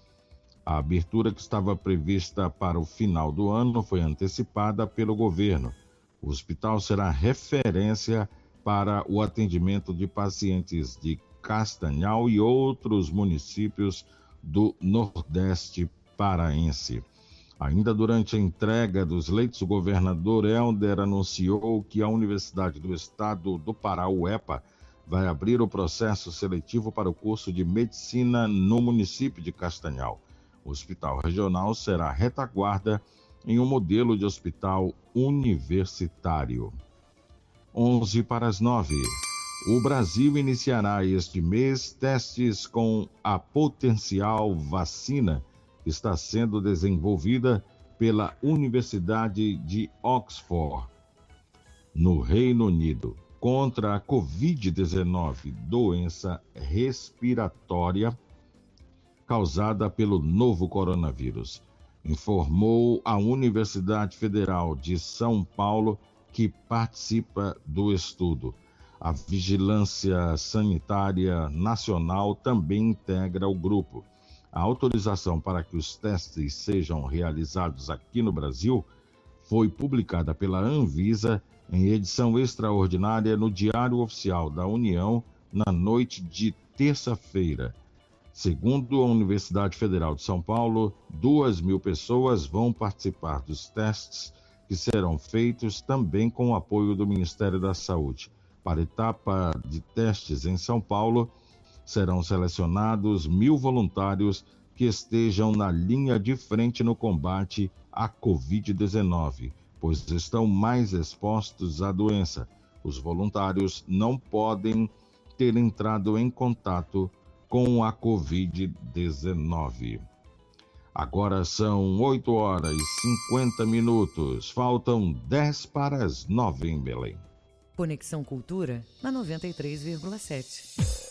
A abertura que estava prevista para o final do ano foi antecipada pelo governo. O hospital será referência para o atendimento de pacientes de Castanhal e outros municípios do Nordeste paraense. Ainda durante a entrega dos leitos, o governador Helder anunciou que a Universidade do Estado do Pará, UEPA, vai abrir o processo seletivo para o curso de medicina no município de Castanhal. O hospital regional será retaguarda em um modelo de hospital universitário. 11 para as 9. O Brasil iniciará este mês testes com a potencial vacina está sendo desenvolvida pela Universidade de Oxford, no Reino Unido, contra a Covid-19, doença respiratória causada pelo novo coronavírus, informou a Universidade Federal de São Paulo, que participa do estudo. A Vigilância Sanitária Nacional também integra o grupo. A autorização para que os testes sejam realizados aqui no Brasil foi publicada pela Anvisa em edição extraordinária no Diário Oficial da União na noite de terça-feira. Segundo a Universidade Federal de São Paulo, duas mil pessoas vão participar dos testes que serão feitos também com o apoio do Ministério da Saúde. Para a etapa de testes em São Paulo, serão selecionados mil voluntários que estejam na linha de frente no combate à Covid-19, pois estão mais expostos à doença. Os voluntários não podem ter entrado em contato com a Covid-19. Agora são 8 horas e 50 minutos. Faltam 10 para as 9 em Belém. Conexão Cultura na 93,7.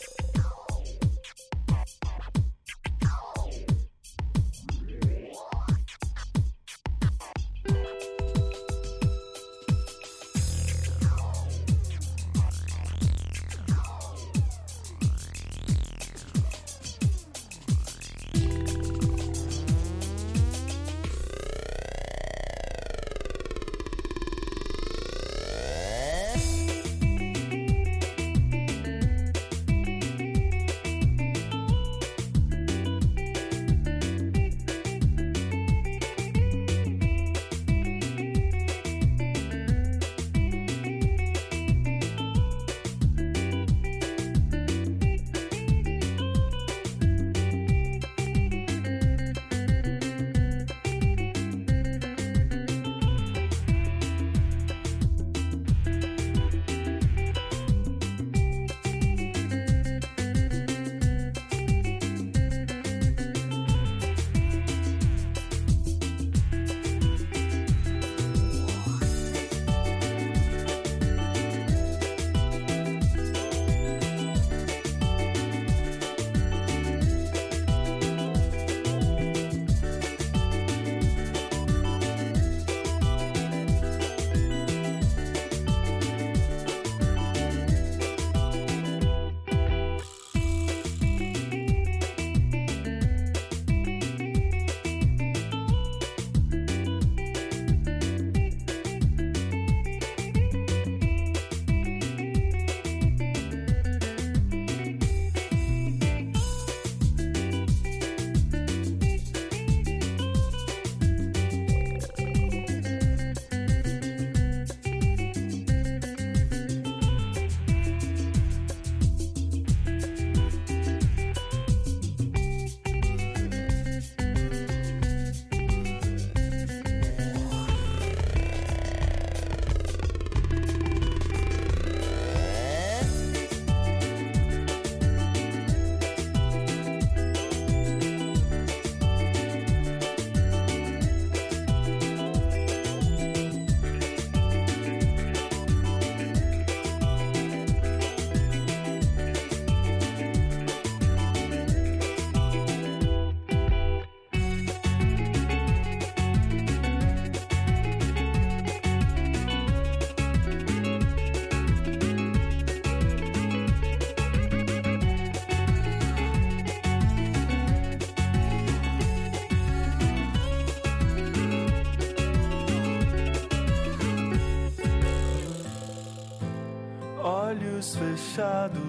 Fechados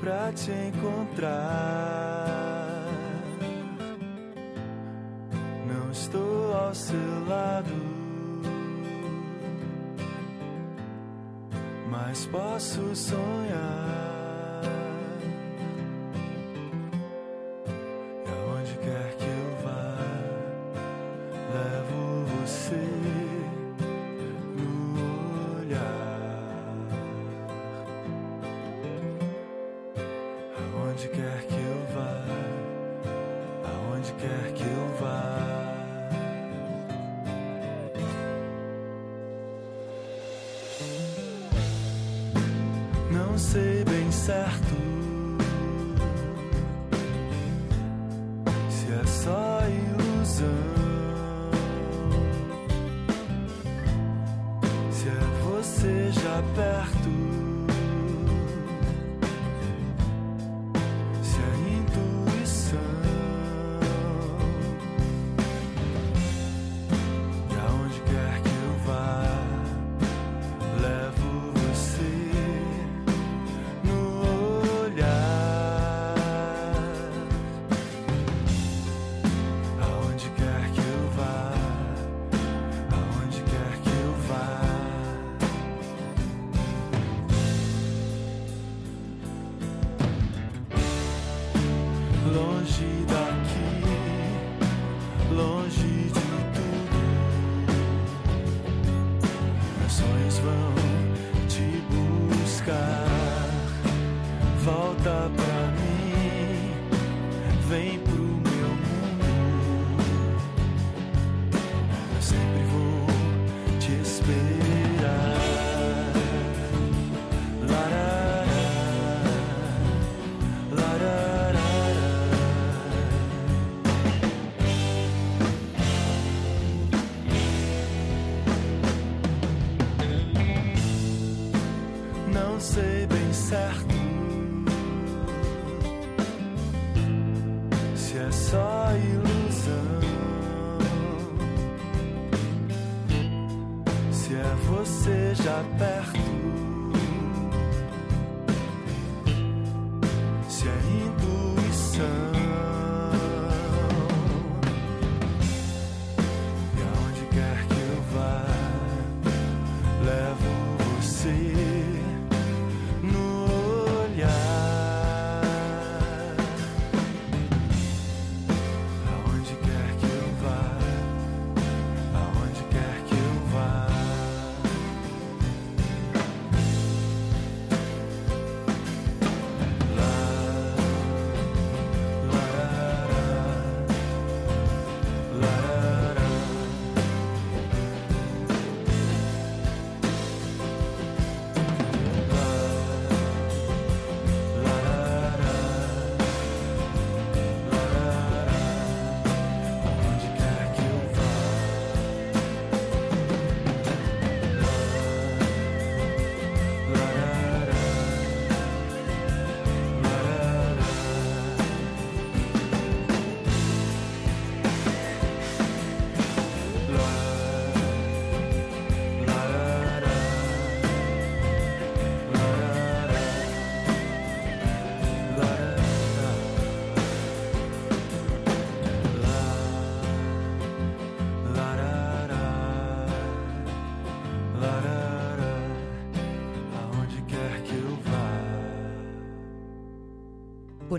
pra te encontrar. Não estou ao seu lado, mas posso sonhar.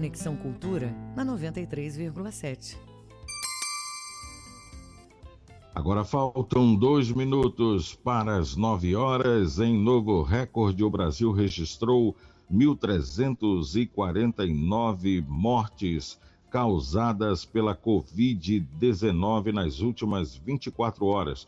Conexão Cultura na 93,7. Agora faltam dois minutos para as nove horas. Em novo recorde, o Brasil registrou 1.349 mortes causadas pela Covid-19 nas últimas 24 horas,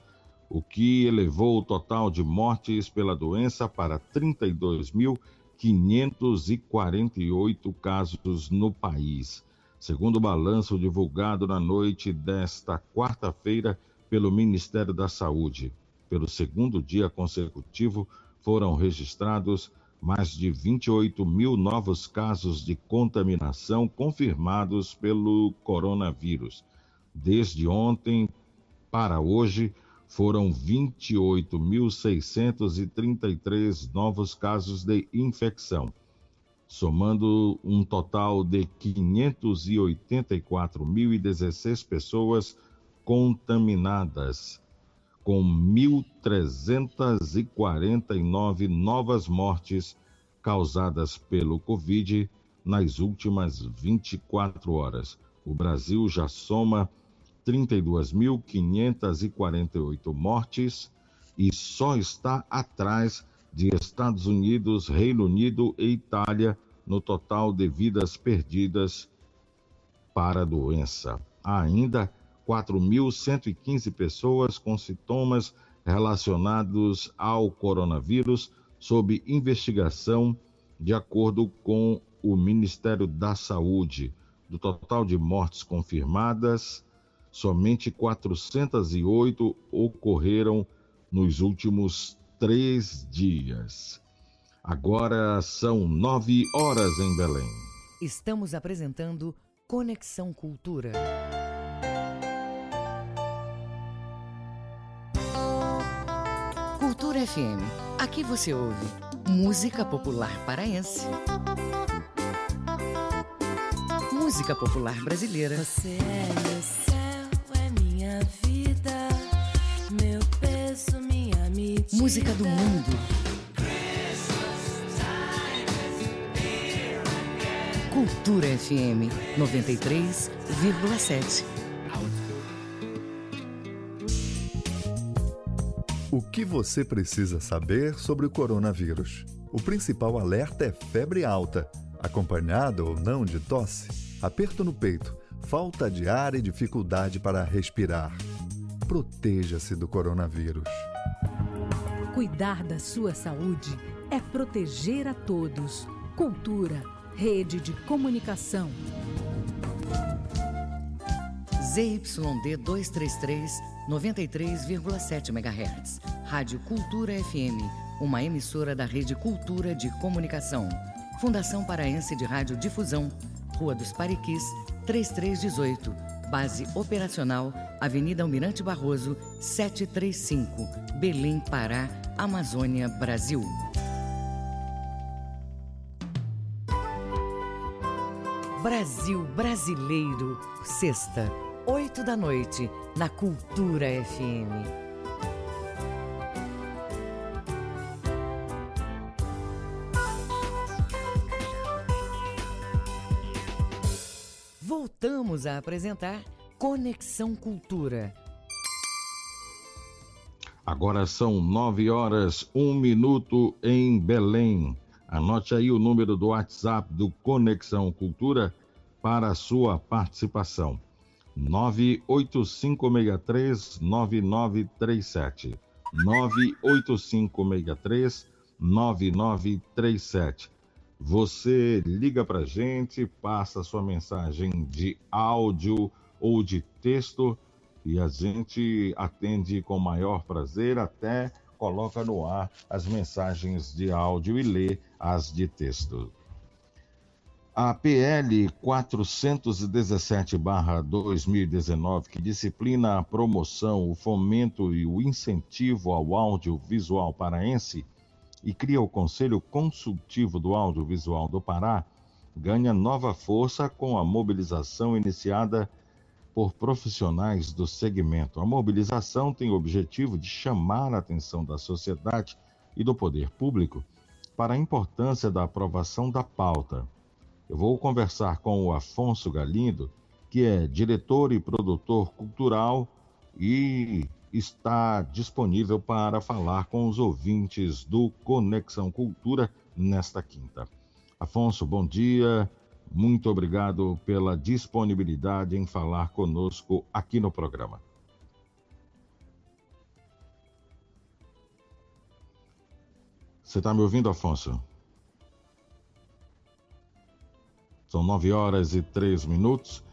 o que elevou o total de mortes pela doença para 32 mil 548 casos no país. Segundo o balanço divulgado na noite desta quarta-feira pelo Ministério da Saúde, pelo segundo dia consecutivo foram registrados mais de 28 mil novos casos de contaminação confirmados pelo coronavírus. Desde ontem para hoje, foram 28.633 novos casos de infecção, somando um total de 584.016 pessoas contaminadas, com 1.349 novas mortes causadas pelo Covid nas últimas 24 horas. O Brasil já soma 32.548 mortes e só está atrás de Estados Unidos, Reino Unido e Itália no total de vidas perdidas para a doença. Há ainda 4.115 pessoas com sintomas relacionados ao coronavírus sob investigação, de acordo com o Ministério da Saúde. Do total de mortes confirmadas, somente 408 ocorreram nos últimos três dias. Agora são nove horas em Belém. Estamos apresentando Conexão Cultura. Cultura FM. Aqui você ouve música popular paraense música popular brasileira. Você é Música do mundo. Cultura FM 93,7. O que você precisa saber sobre o coronavírus? O principal alerta é febre alta, acompanhada ou não de tosse aperto no peito, falta de ar e dificuldade para respirar. Proteja-se do coronavírus. Cuidar da sua saúde é proteger a todos. Cultura, rede de comunicação. ZYD 233, 93,7 MHz. Rádio Cultura FM, uma emissora da Rede Cultura de Comunicação. Fundação Paraense de Rádio Difusão Rua dos Pariquis, 3318. Base operacional, Avenida Almirante Barroso, 735. Belém, Pará, Amazônia, Brasil. Brasil Brasileiro, sexta, 8 da noite, na Cultura FM. A apresentar Conexão Cultura. Agora são nove horas, um minuto em Belém. Anote aí o número do WhatsApp do Conexão Cultura para a sua participação. 985639937. 985639937. Você liga para a gente, passa sua mensagem de áudio ou de texto e a gente atende com maior prazer, até coloca no ar as mensagens de áudio e lê as de texto. A PL 417-2019, que disciplina a promoção, o fomento e o incentivo ao audiovisual paraense, e cria o Conselho Consultivo do Audiovisual do Pará, ganha nova força com a mobilização iniciada por profissionais do segmento. A mobilização tem o objetivo de chamar a atenção da sociedade e do poder público para a importância da aprovação da pauta. Eu vou conversar com o Afonso Galindo, que é diretor e produtor cultural e está disponível para falar com os ouvintes do Conexão Cultura nesta quinta. Afonso, bom dia. Muito obrigado pela disponibilidade em falar conosco aqui no programa. Você está me ouvindo, Afonso? São nove horas e três minutos.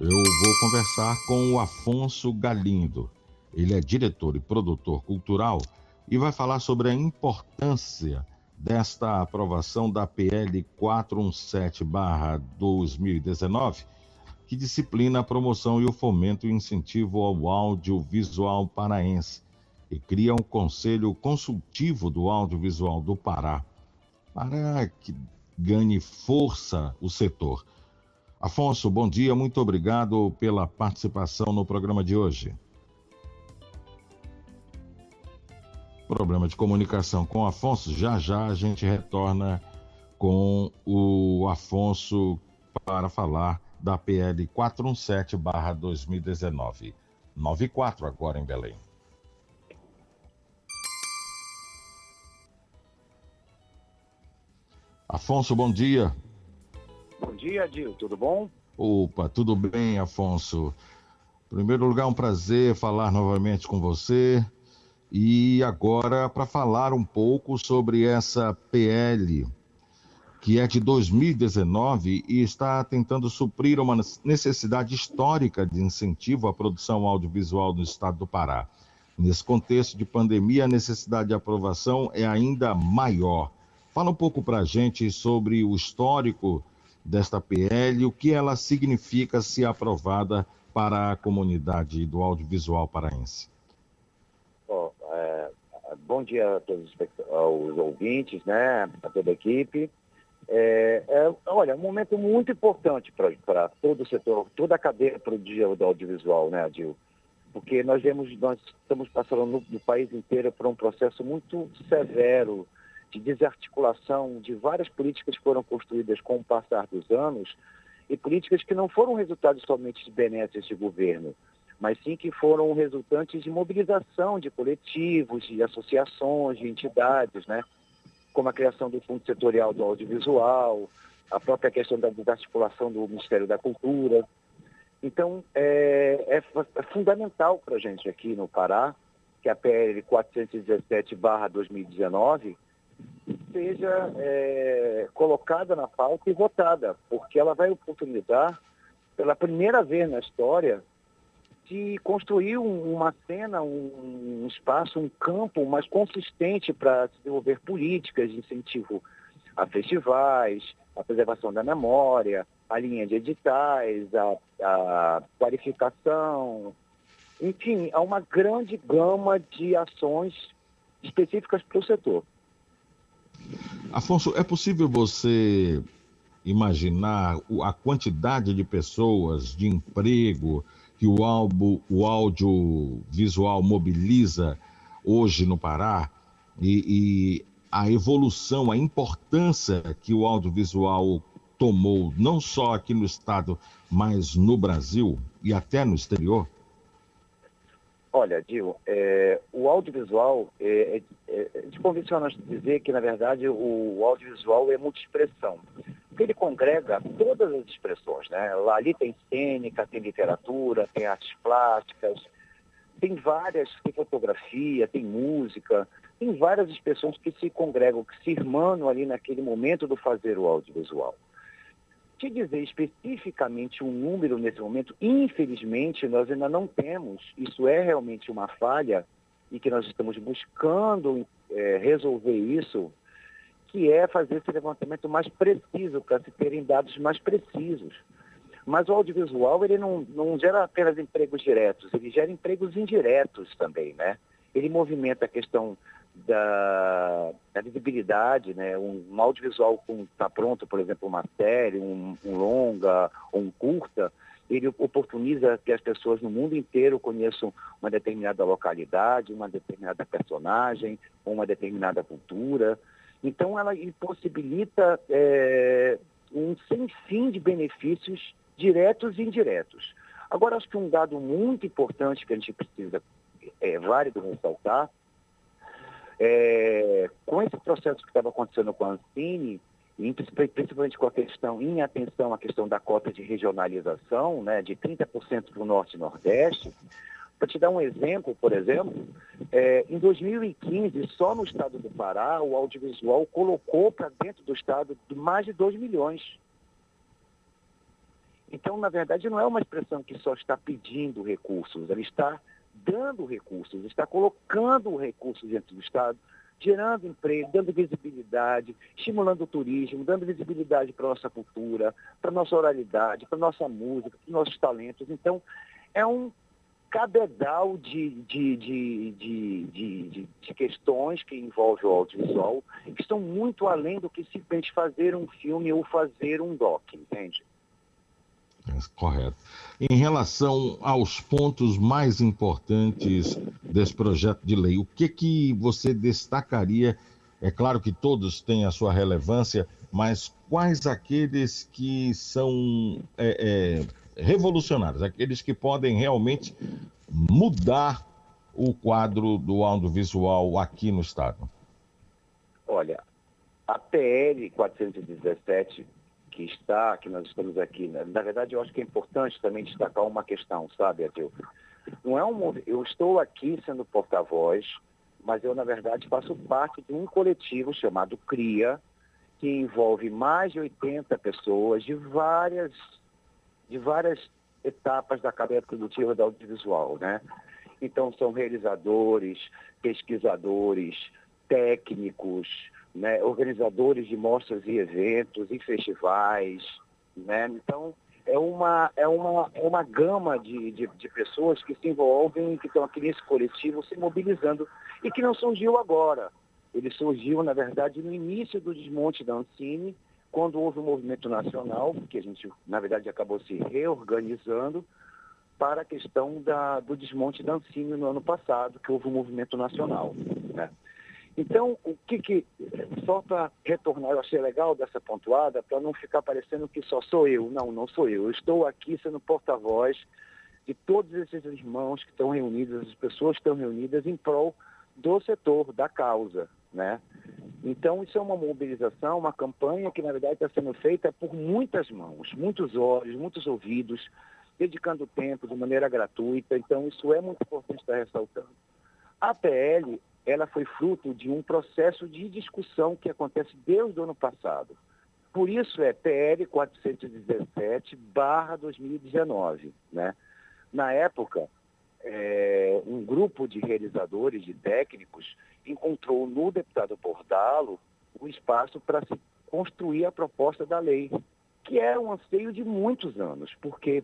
Eu vou conversar com o Afonso Galindo. Ele é diretor e produtor cultural e vai falar sobre a importância desta aprovação da PL 417/2019, que disciplina a promoção e o fomento e incentivo ao audiovisual paraense. e cria um conselho consultivo do audiovisual do Pará para que ganhe força o setor. Afonso, bom dia, muito obrigado pela participação no programa de hoje. Problema de comunicação com o Afonso, já já a gente retorna com o Afonso para falar da PL 417-2019. 94 agora em Belém. Afonso, bom dia. Bom dia, Dil, tudo bom? Opa, tudo bem, Afonso. Em primeiro lugar, um prazer falar novamente com você. E agora, para falar um pouco sobre essa PL, que é de 2019 e está tentando suprir uma necessidade histórica de incentivo à produção audiovisual no estado do Pará. Nesse contexto de pandemia, a necessidade de aprovação é ainda maior. Fala um pouco para a gente sobre o histórico desta PL, o que ela significa se aprovada para a comunidade do audiovisual paraense. Bom dia a todos os ouvintes, né, a toda a equipe. É, é, olha, um momento muito importante para todo o setor, toda a cadeia produtiva do audiovisual, né, Adil? Porque nós vemos, nós estamos passando no, no país inteiro por um processo muito severo de desarticulação de várias políticas que foram construídas com o passar dos anos e políticas que não foram resultados somente de benesses de governo, mas sim que foram resultantes de mobilização de coletivos, de associações, de entidades, né? como a criação do Fundo Setorial do Audiovisual, a própria questão da desarticulação do Ministério da Cultura. Então, é, é, é fundamental para a gente aqui no Pará que a PL 417-2019 seja é, colocada na pauta e votada, porque ela vai oportunizar, pela primeira vez na história, de construir um, uma cena, um, um, espaço, um campo mais consistente para desenvolver políticas de incentivo a festivais, a preservação da memória, a linha de editais, a, a qualificação, enfim, há uma grande gama de ações específicas para o setor. Afonso, é possível você imaginar a quantidade de pessoas, de emprego que o, álbum, o audiovisual mobiliza hoje no Pará e, e a evolução, a importância que o audiovisual tomou, não só aqui no estado, mas no Brasil e até no exterior? Olha, Dil, é, o audiovisual, é, é, é, de convenciona dizer que, na verdade, o, o audiovisual é multiexpressão. Porque ele congrega todas as expressões, né? Lá, ali tem cênica, tem literatura, tem artes plásticas, tem várias, tem fotografia, tem música, tem várias expressões que se congregam, que se irmanam ali naquele momento do fazer o audiovisual te dizer especificamente um número nesse momento, infelizmente, nós ainda não temos. Isso é realmente uma falha e que nós estamos buscando é, resolver isso, que é fazer esse levantamento mais preciso, para se terem dados mais precisos. Mas o audiovisual, ele não, não gera apenas empregos diretos, ele gera empregos indiretos também, né? Ele movimenta a questão da, da visibilidade, né? Um, audiovisual está pronto, por exemplo, uma série, um, um longa um curta, ele oportuniza que as pessoas no mundo inteiro conheçam uma determinada localidade, uma determinada personagem, uma determinada cultura. Então, ela possibilita é, um sem fim de benefícios diretos e indiretos. Agora, acho que um dado muito importante que a gente precisa, é válido ressaltar, é, com esse processo que estava acontecendo com a Ancine, principalmente com a questão, em atenção à questão da cota de regionalização, né, de 30% para o Norte e Nordeste, para te dar um exemplo, por exemplo, é, em 2015, só no estado do Pará, o audiovisual colocou para dentro do estado mais de 2 milhões. Então, na verdade, não é uma expressão que só está pedindo recursos, ela está dando recursos, está colocando recursos dentro do Estado, gerando emprego, dando visibilidade, estimulando o turismo, dando visibilidade para a nossa cultura, para a nossa oralidade, para a nossa música, para os nossos talentos. Então, é um cabedal de, de, de, de, questões que envolvem o audiovisual que estão muito além do que simplesmente fazer um filme ou fazer um doc, entende? Correto. Em relação aos pontos mais importantes desse projeto de lei, o que, que você destacaria? É claro que todos têm a sua relevância, mas quais aqueles que são é, é, revolucionários, aqueles que podem realmente mudar o quadro do audiovisual aqui no Estado? Olha, a PL 417 que está, que nós estamos aqui, né? na verdade eu acho que é importante também destacar uma questão, sabe, Adil? Não é um, eu estou aqui sendo porta-voz, mas eu na verdade faço parte de um coletivo chamado CRIA, que envolve mais de 80 pessoas de várias, de várias etapas da cadeia produtiva da audiovisual, né? Então são realizadores, pesquisadores, técnicos, né, organizadores de mostras e eventos e festivais, né? Então é uma é uma é uma gama de, de, de pessoas que se envolvem, que estão aqui nesse coletivo se mobilizando e que não surgiu agora. Ele surgiu na verdade no início do desmonte da Ancine, quando houve um movimento nacional, que a gente na verdade acabou se reorganizando para a questão da, do desmonte da Ancine no ano passado, que houve um movimento nacional. Né? Então, o que que. Só para retornar, eu achei legal dessa pontuada, para não ficar parecendo que só sou eu. Não, não sou eu. Eu estou aqui sendo porta-voz de todos esses irmãos que estão reunidos, as pessoas que estão reunidas em prol do setor, da causa. Né? Então, isso é uma mobilização, uma campanha que, na verdade, está sendo feita por muitas mãos, muitos olhos, muitos ouvidos, dedicando tempo de maneira gratuita. Então, isso é muito importante estar ressaltando. A PL ela foi fruto de um processo de discussão que acontece desde o ano passado. Por isso é PL 417-2019. Né? Na época, é, um grupo de realizadores, de técnicos, encontrou no deputado Bordalo o espaço para se construir a proposta da lei, que era um anseio de muitos anos, porque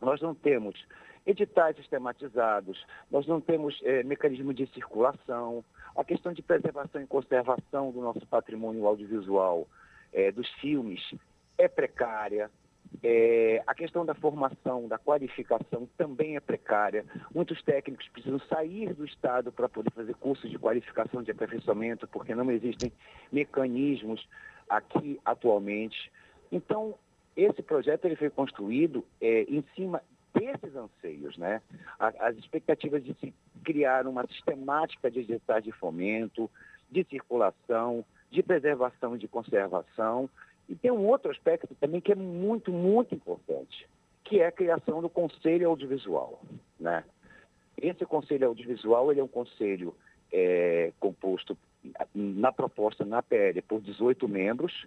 nós não temos editais sistematizados, nós não temos é, mecanismo de circulação, a questão de preservação e conservação do nosso patrimônio audiovisual, é, dos filmes, é precária. É, a questão da formação, da qualificação também é precária. Muitos técnicos precisam sair do Estado para poder fazer cursos de qualificação, de aperfeiçoamento, porque não existem mecanismos aqui atualmente. Então, esse projeto ele foi construído é, em cima desses anseios, né? As expectativas de se criar uma sistemática de editais de fomento, de circulação, de preservação e de conservação. E tem um outro aspecto também que é muito, muito importante, que é a criação do Conselho Audiovisual, né? Esse Conselho Audiovisual ele é um conselho é, composto na proposta na PL por 18 membros,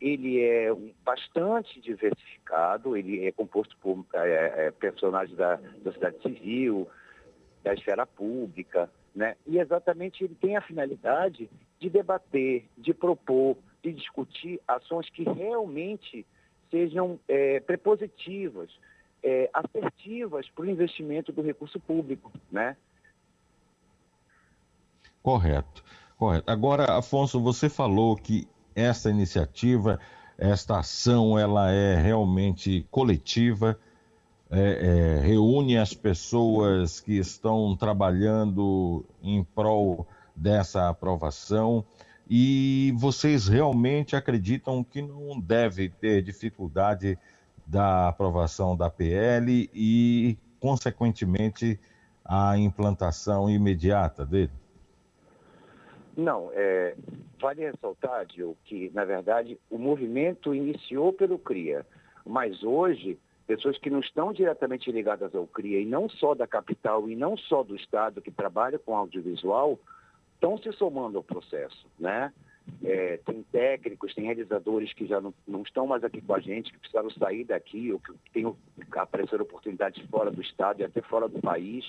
ele é bastante diversificado, ele é composto por é, é, personagens da, da sociedade civil, da esfera pública, né? e exatamente ele tem a finalidade de debater, de propor, de discutir ações que realmente sejam é, prepositivas, é, assertivas para o investimento do recurso público. Né? Correto, correto. Agora, Afonso, você falou que essa iniciativa, esta ação, ela é realmente coletiva, é, é, reúne as pessoas que estão trabalhando em prol dessa aprovação e vocês realmente acreditam que não deve ter dificuldade da aprovação da PL e, consequentemente, a implantação imediata dele? Não, é, vale ressaltar, Gil, que, na verdade, o movimento iniciou pelo CRIA, mas hoje, pessoas que não estão diretamente ligadas ao CRIA, e não só da capital, e não só do Estado que trabalha com audiovisual, estão se somando ao processo, né? É, tem técnicos, tem realizadores que já não, não, estão mais aqui com a gente, que precisaram sair daqui, ou que têm apareceram oportunidades fora do Estado e até fora do país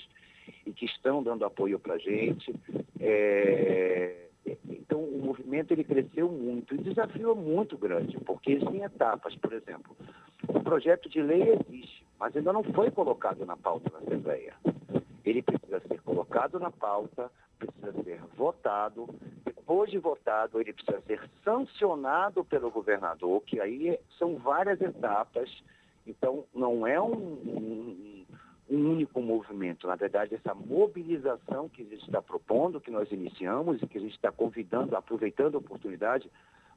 e que estão dando apoio para a gente. É, então, o movimento ele cresceu muito. E o desafio é muito grande, porque existem etapas, por exemplo. O projeto de lei existe, mas ainda não foi colocado na pauta da Assembleia. Ele precisa ser colocado na pauta, precisa ser votado. Depois de votado, ele precisa ser sancionado pelo governador, que aí são várias etapas. Então, não é um, um, um único movimento. Na verdade, essa mobilização que a gente está propondo, que nós iniciamos e que a gente está convidando, aproveitando a oportunidade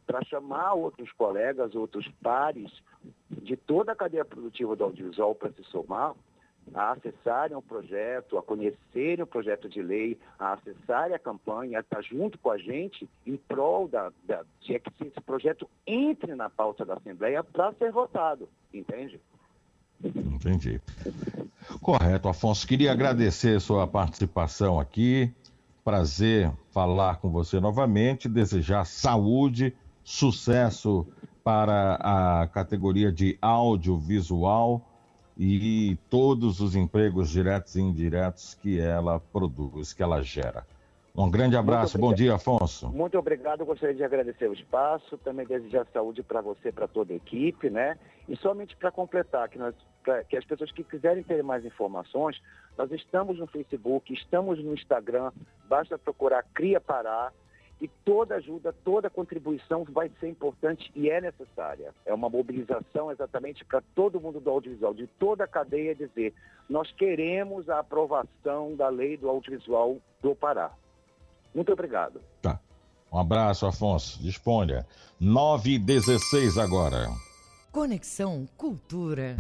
para chamar outros colegas, outros pares de toda a cadeia produtiva do audiovisual para se somar, a acessarem o projeto, a conhecerem o projeto de lei, a acessarem a campanha, a estar junto com a gente em prol da, da de que esse projeto entre na pauta da Assembleia para ser votado, entende? Entendi. Correto, Afonso. Queria agradecer sua participação aqui. Prazer falar com você novamente. Desejar saúde, sucesso para a categoria de audiovisual e todos os empregos diretos e indiretos que ela produz, que ela gera. Um grande abraço, bom dia, Afonso. Muito obrigado, gostaria de agradecer o espaço, também desejar saúde para você, para toda a equipe, né? E somente para completar, que, nós, pra, que as pessoas que quiserem ter mais informações, nós estamos no Facebook, estamos no Instagram, basta procurar Cria Pará, e toda ajuda, toda contribuição vai ser importante e é necessária. É uma mobilização exatamente para todo mundo do audiovisual, de toda a cadeia dizer, nós queremos a aprovação da lei do audiovisual do Pará. Muito obrigado. Tá. Um abraço, Afonso. Disponha. 9 e 16 agora. Conexão Cultura.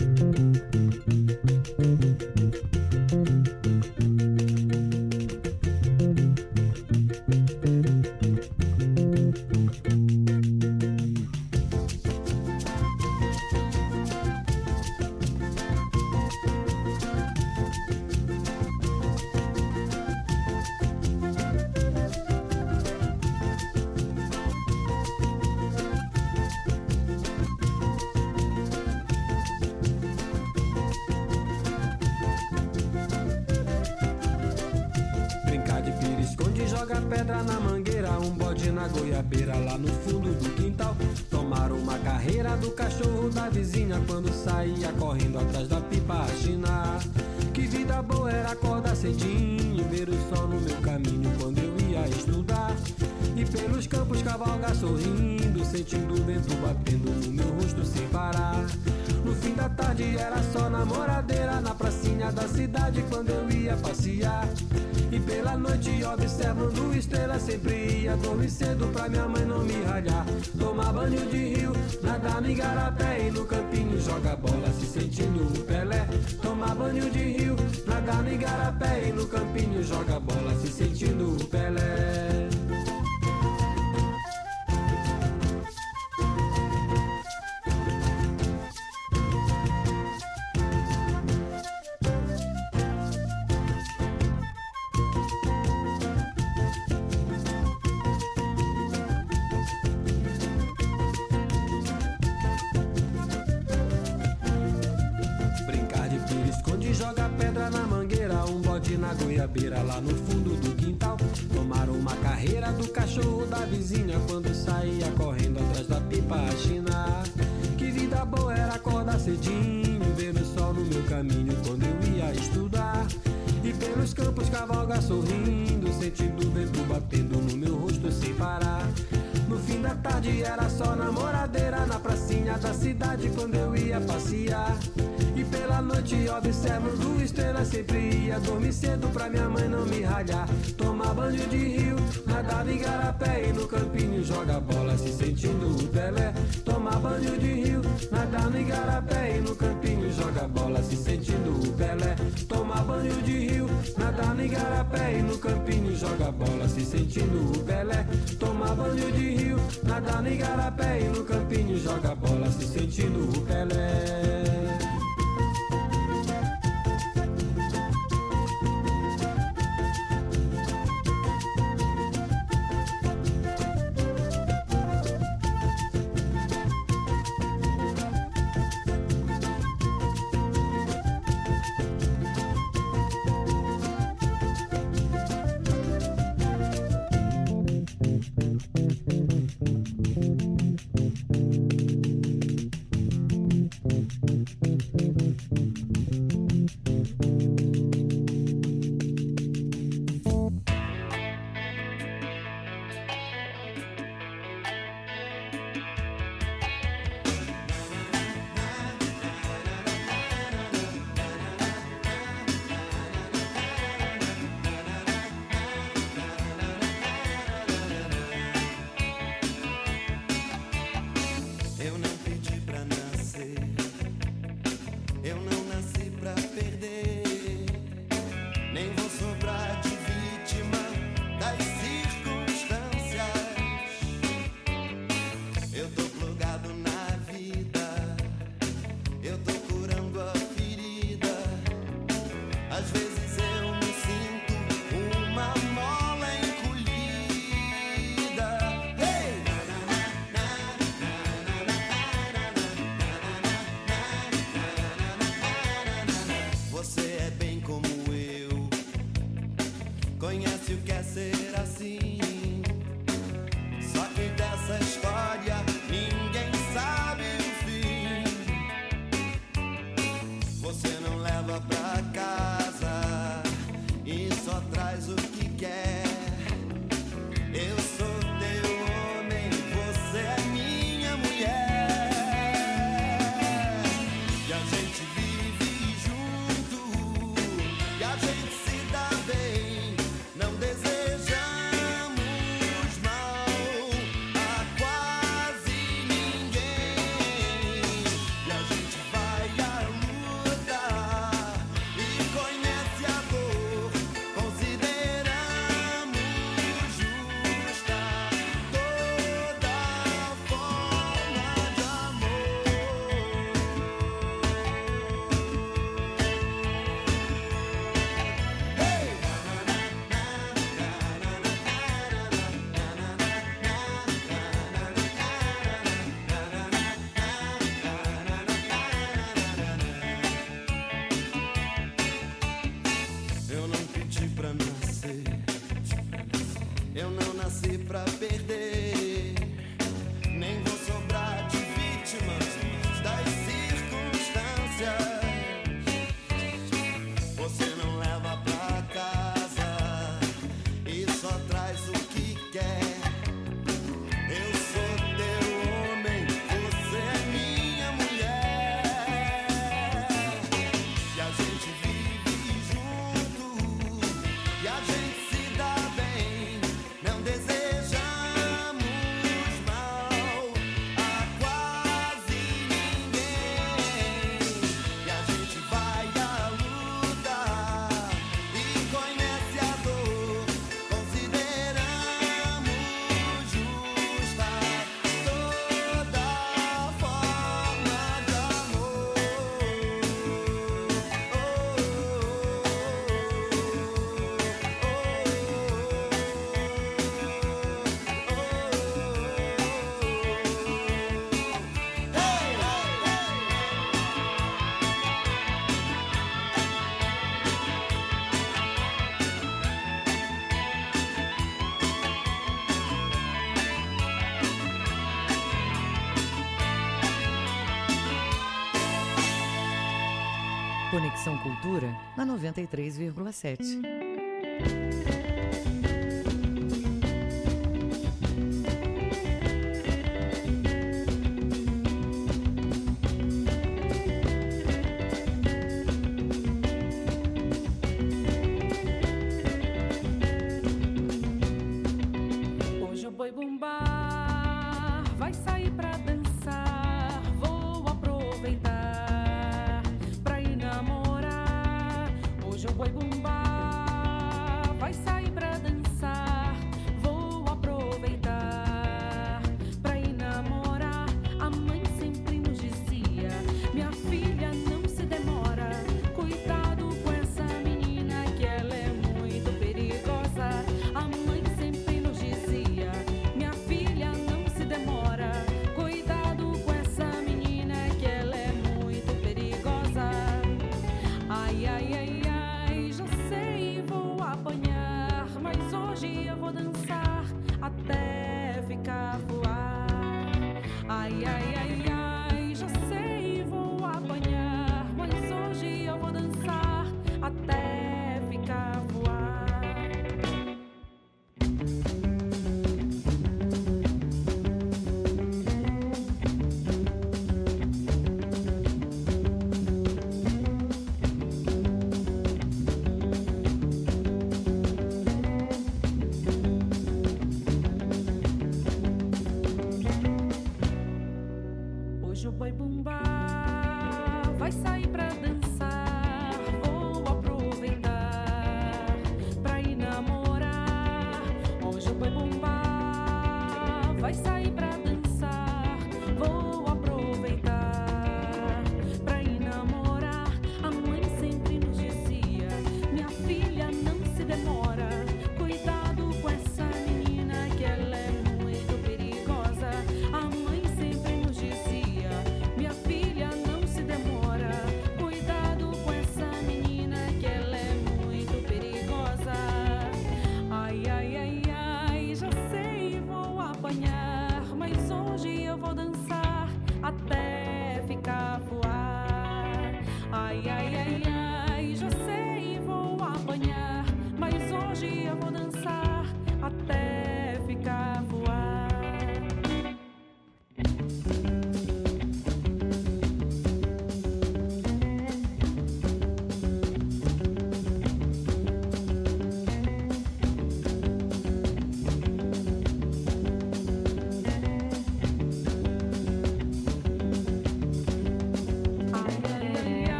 Cultura na 93,7.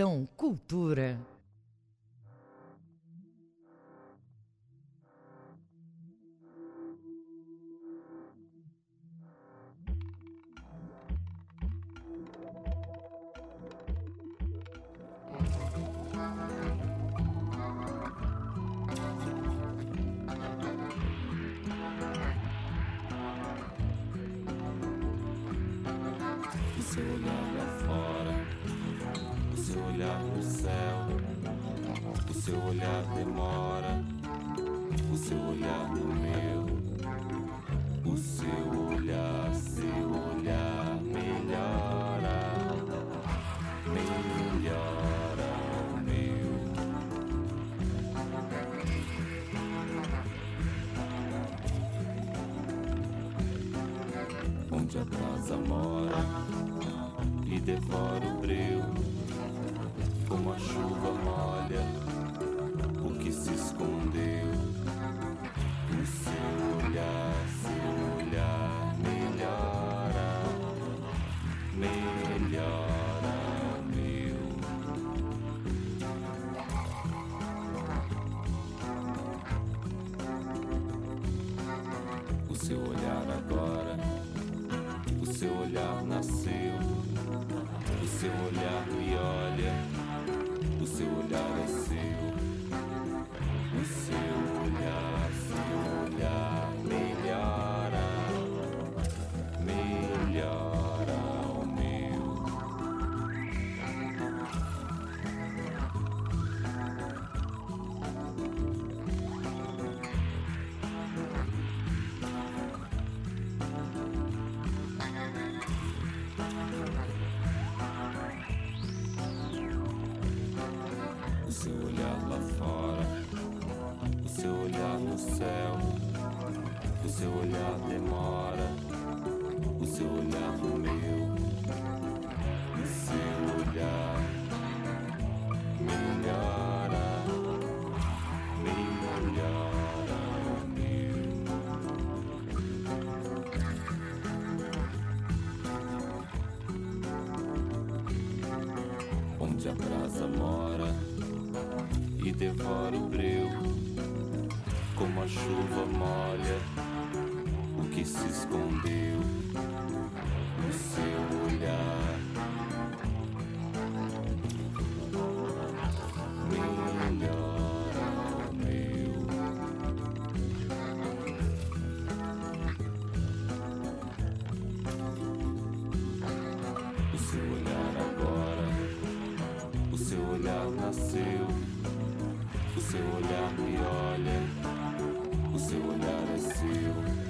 Conexão Cultura. Chuva molha o que se escondeu. O seu olhar melhora o meu. O seu olhar agora, o seu olhar nasceu. O seu olhar me olha, seu olhar é seu.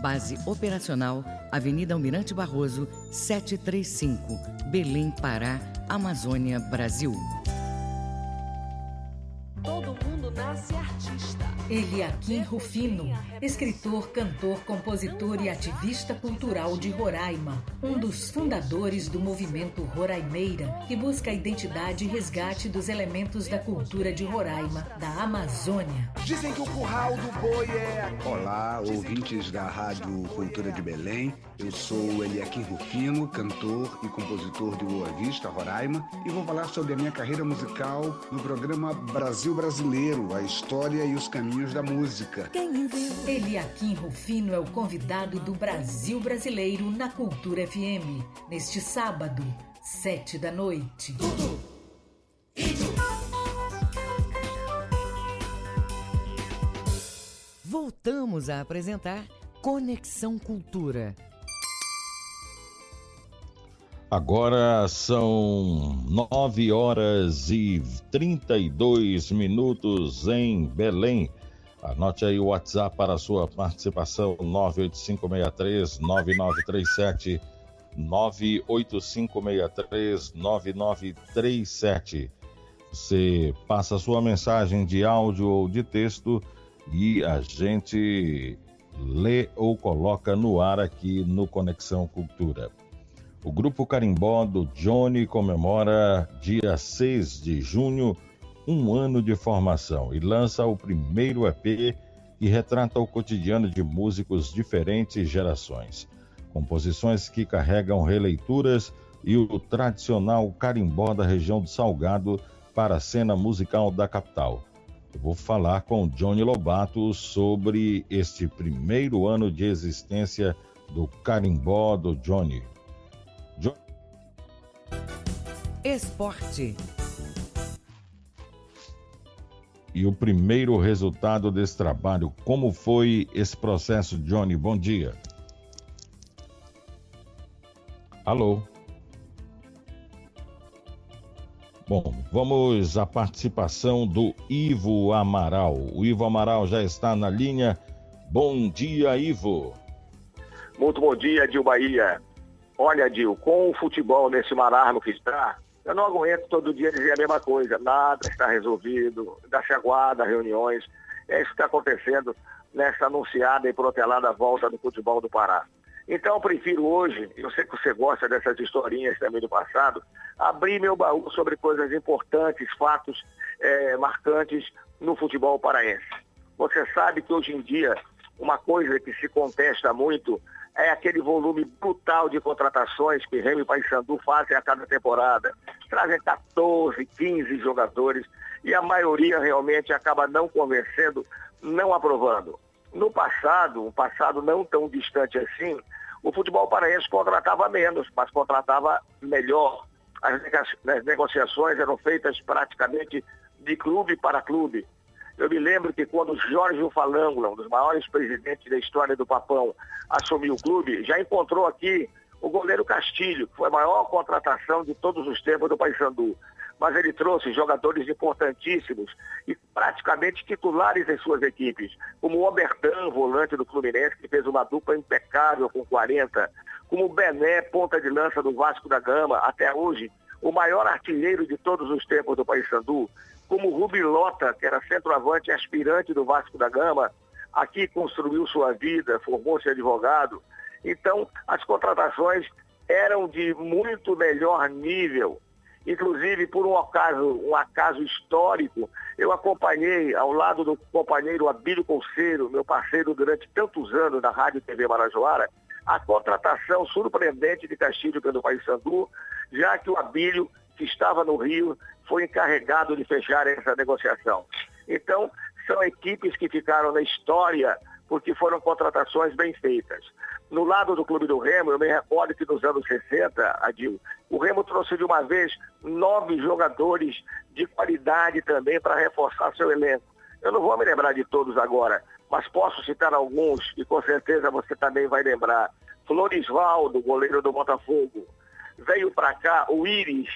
Base operacional, Avenida Almirante Barroso, 735, Belém, Pará, Amazônia, Brasil. Eliakim Rufino, escritor, cantor, compositor e ativista cultural de Roraima, um dos fundadores do movimento Roraimeira, que busca a identidade e resgate dos elementos da cultura de Roraima, da Amazônia. Dizem que o curral do boi é. Olá, ouvintes da Rádio Cultura de Belém. Eu sou Eliakim Rufino, cantor e compositor de Boa Vista, Roraima, e vou falar sobre a minha carreira musical no programa Brasil Brasileiro, a história e os caminhos da música. Eliakim Rufino é o convidado do Brasil Brasileiro na Cultura FM, neste sábado, sete da noite. Voltamos a apresentar Conexão Cultura. Agora são 9 horas e 32 minutos em Belém. Anote aí o WhatsApp para a sua participação: 98563-9937. 98563-9937. Você passa a sua mensagem de áudio ou de texto e a gente lê ou coloca no ar aqui no Conexão Cultura. O Grupo Carimbó do Johnny comemora dia 6 de junho um ano de formação e lança o primeiro EP que retrata o cotidiano de músicos diferentes gerações. Composições que carregam releituras e o tradicional carimbó da região do Salgado para a cena musical da capital. Eu vou falar com Johnny Lobato sobre este primeiro ano de existência do carimbó do Johnny. Esporte. E o primeiro resultado desse trabalho, como foi esse processo, Johnny? Bom dia. Alô? Bom, vamos à participação do Ivo Amaral. O Ivo Amaral já está na linha. Bom dia, Ivo. Muito bom dia, Dil Bahia. Olha, Dil, com o futebol nesse marasmo que está, eu não aguento todo dia dizer a mesma coisa. Nada está resolvido, ainda se aguarda reuniões. É isso que está acontecendo nessa anunciada e protelada volta do futebol do Pará. Então eu prefiro hoje, eu sei que você gosta dessas historinhas também do passado, abrir meu baú sobre coisas importantes, fatos é, marcantes no futebol paraense. Você sabe que hoje em dia uma coisa que se contesta muito é aquele volume brutal de contratações que Remy e Paysandu fazem a cada temporada. Trazem 14, 15 jogadores e a maioria realmente acaba não convencendo, não aprovando. No passado, um passado não tão distante assim, o futebol paraense contratava menos, mas contratava melhor. As negociações eram feitas praticamente de clube para clube. Eu me lembro que quando Jorge Falangula, um dos maiores presidentes da história do Papão, assumiu o clube, já encontrou aqui o goleiro Castilho, que foi a maior contratação de todos os tempos do Paysandu. Mas ele trouxe jogadores importantíssimos e praticamente titulares em suas equipes, como o Obertan, volante do Fluminense, que fez uma dupla impecável com 40, como o Bené, ponta de lança do Vasco da Gama, até hoje, o maior artilheiro de todos os tempos do Paysandu, como o Rubilota, que era centroavante aspirante do Vasco da Gama, aqui construiu sua vida, formou-se advogado. Então, as contratações eram de muito melhor nível. Inclusive, por um acaso, um acaso histórico, eu acompanhei, ao lado do companheiro Abílio Conceiro, meu parceiro durante tantos anos na Rádio TV Marajoara, a contratação surpreendente de Castilho pelo Paysandu, já que o Abílio, que estava no Rio, foi encarregado de fechar essa negociação. Então, são equipes que ficaram na história porque foram contratações bem feitas. No lado do Clube do Remo, eu me recordo que nos anos 60, Adil, o Remo trouxe de uma vez nove jogadores de qualidade também para reforçar seu elenco. Eu não vou me lembrar de todos agora, mas posso citar alguns e com certeza você também vai lembrar. Florisvaldo, goleiro do Botafogo. Veio para cá o Iris,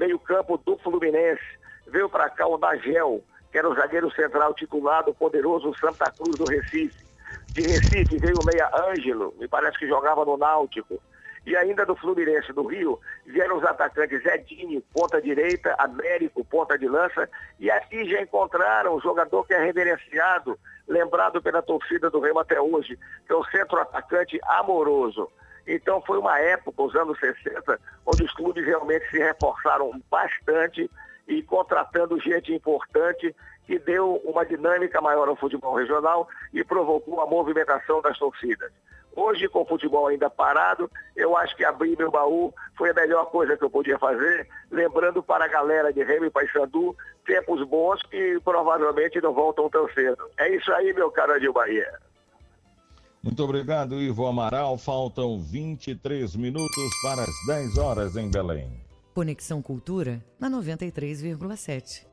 meio campo do Fluminense. Veio para cá o Nagel, que era o zagueiro central titular do poderoso Santa Cruz do Recife. De Recife veio o Meia Ângelo, me parece que jogava no Náutico. E ainda do Fluminense do Rio, vieram os atacantes Edinho, ponta direita, Américo, ponta de lança, e aqui já encontraram o jogador que é reverenciado, lembrado pela torcida do Remo até hoje, que é o centro-atacante amoroso. Então foi uma época, os anos 60, onde os clubes realmente se reforçaram bastante e contratando gente importante que deu uma dinâmica maior ao futebol regional e provocou a movimentação das torcidas. Hoje, com o futebol ainda parado, eu acho que abrir meu baú foi a melhor coisa que eu podia fazer, lembrando para a galera de Remy e Paysandu tempos bons que provavelmente não voltam tão cedo. É isso aí, meu caro Adil Bahia. Muito obrigado, Ivo Amaral. Faltam 23 minutos para as 10 horas em Belém. Conexão Cultura na 93,7.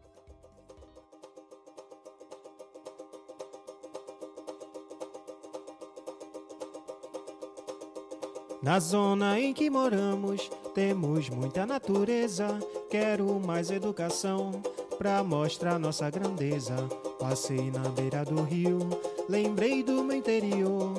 Na zona em que moramos, temos muita natureza. Quero mais educação pra mostrar nossa grandeza. Passei na beira do rio, lembrei do meu interior.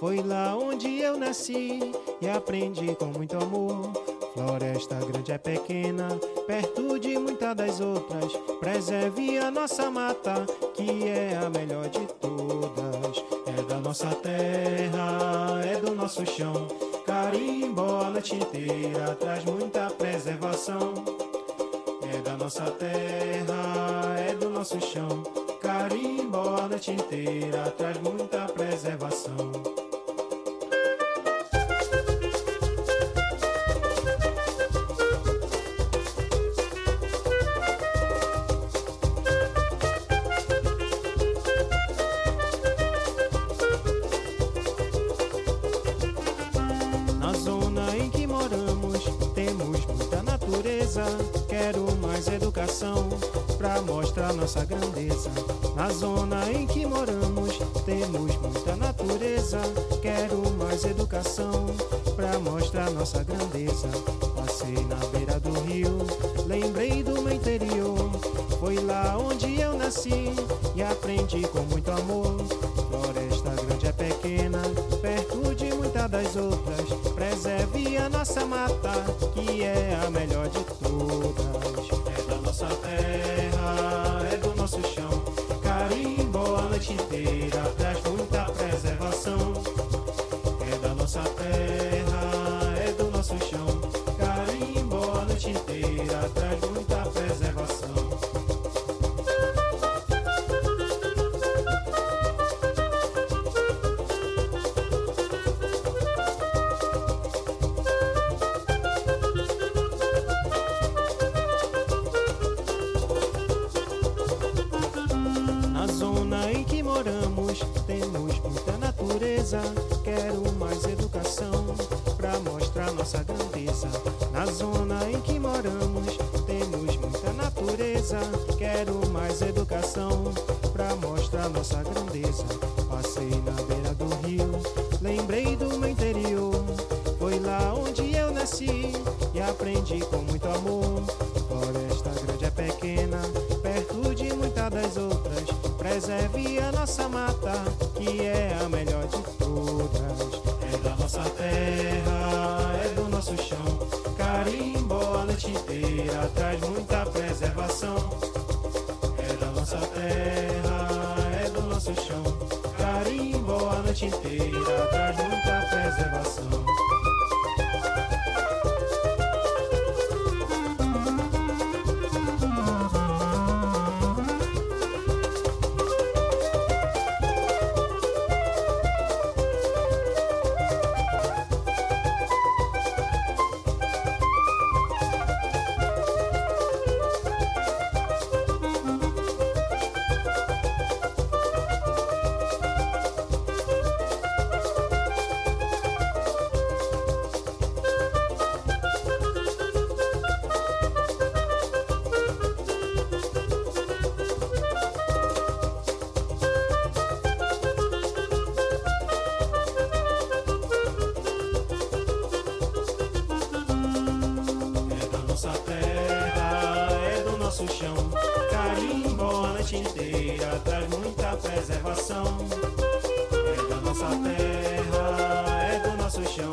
Foi lá onde eu nasci e aprendi com muito amor. Floresta grande é pequena, perto de muitas das outras. Preserve a nossa mata, que é a melhor de todas. É da nossa terra, é do nosso chão. Carimbó a noite inteira traz muita preservação. É da nossa terra, é do nosso chão. Carimbó a noite inteira traz muita preservação. Na zona em que moramos, temos muita natureza. Quero mais educação pra mostrar nossa grandeza. Passei na beira do rio, lembrei do meu interior. Foi lá onde eu nasci e aprendi com muito amor. Floresta grande é pequena, perto de muitas das outras. Preserve a nossa mata, que é a melhor de Na zona em que moramos, temos muita natureza. Quero mais educação pra mostrar nossa grandeza. Noite inteira traz muita preservação. É da nossa terra, é do nosso chão.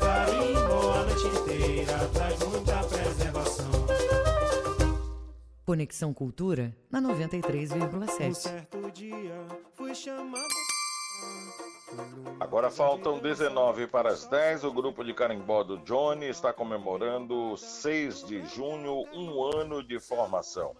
Carimbó a noite inteira traz muita preservação. Conexão Cultura na Um 93,7. certo dia fui chamado. Agora faltam 19 para as 10. O grupo de carimbó do Johnny está comemorando 6 de junho, um ano de formação.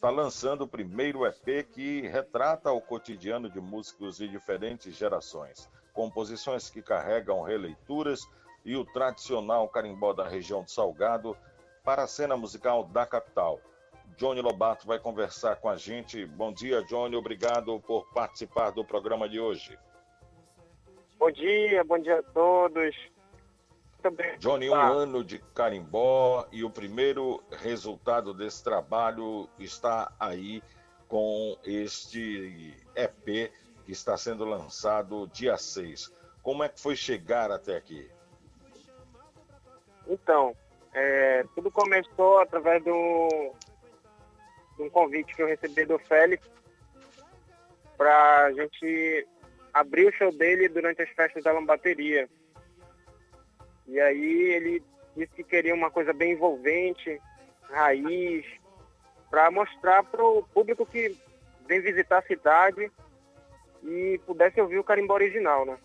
Está lançando o primeiro EP que retrata o cotidiano de músicos de diferentes gerações. Composições que carregam releituras e o tradicional carimbó da região de Salgado para a cena musical da capital. Johnny Lobato vai conversar com a gente. Bom dia, Johnny. Obrigado por participar do programa de hoje. Bom dia, bom dia a todos. Bem. Johnny, um Ah, ano de carimbó e o primeiro resultado desse trabalho está aí com este EP que está sendo lançado dia 6. Como é que foi chegar até aqui? Então, é, tudo começou através do, de um convite que eu recebi do Félix para a gente abrir o show dele durante as festas da lambateria. E aí ele disse que queria uma coisa bem envolvente, raiz, para mostrar para o público que vem visitar a cidade e pudesse ouvir o carimbó original, né?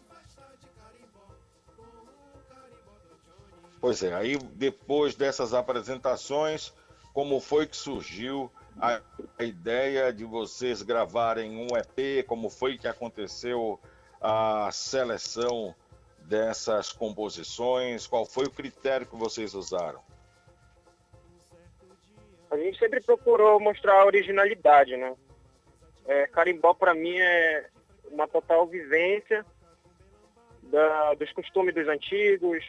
Pois é, aí depois dessas apresentações, como foi que surgiu a, a ideia de vocês gravarem um EP? Como foi que aconteceu a seleção dessas composições? Qual foi o critério que vocês usaram? A gente sempre procurou mostrar a originalidade, né? É, carimbó para mim é uma total vivência da, dos costumes dos antigos,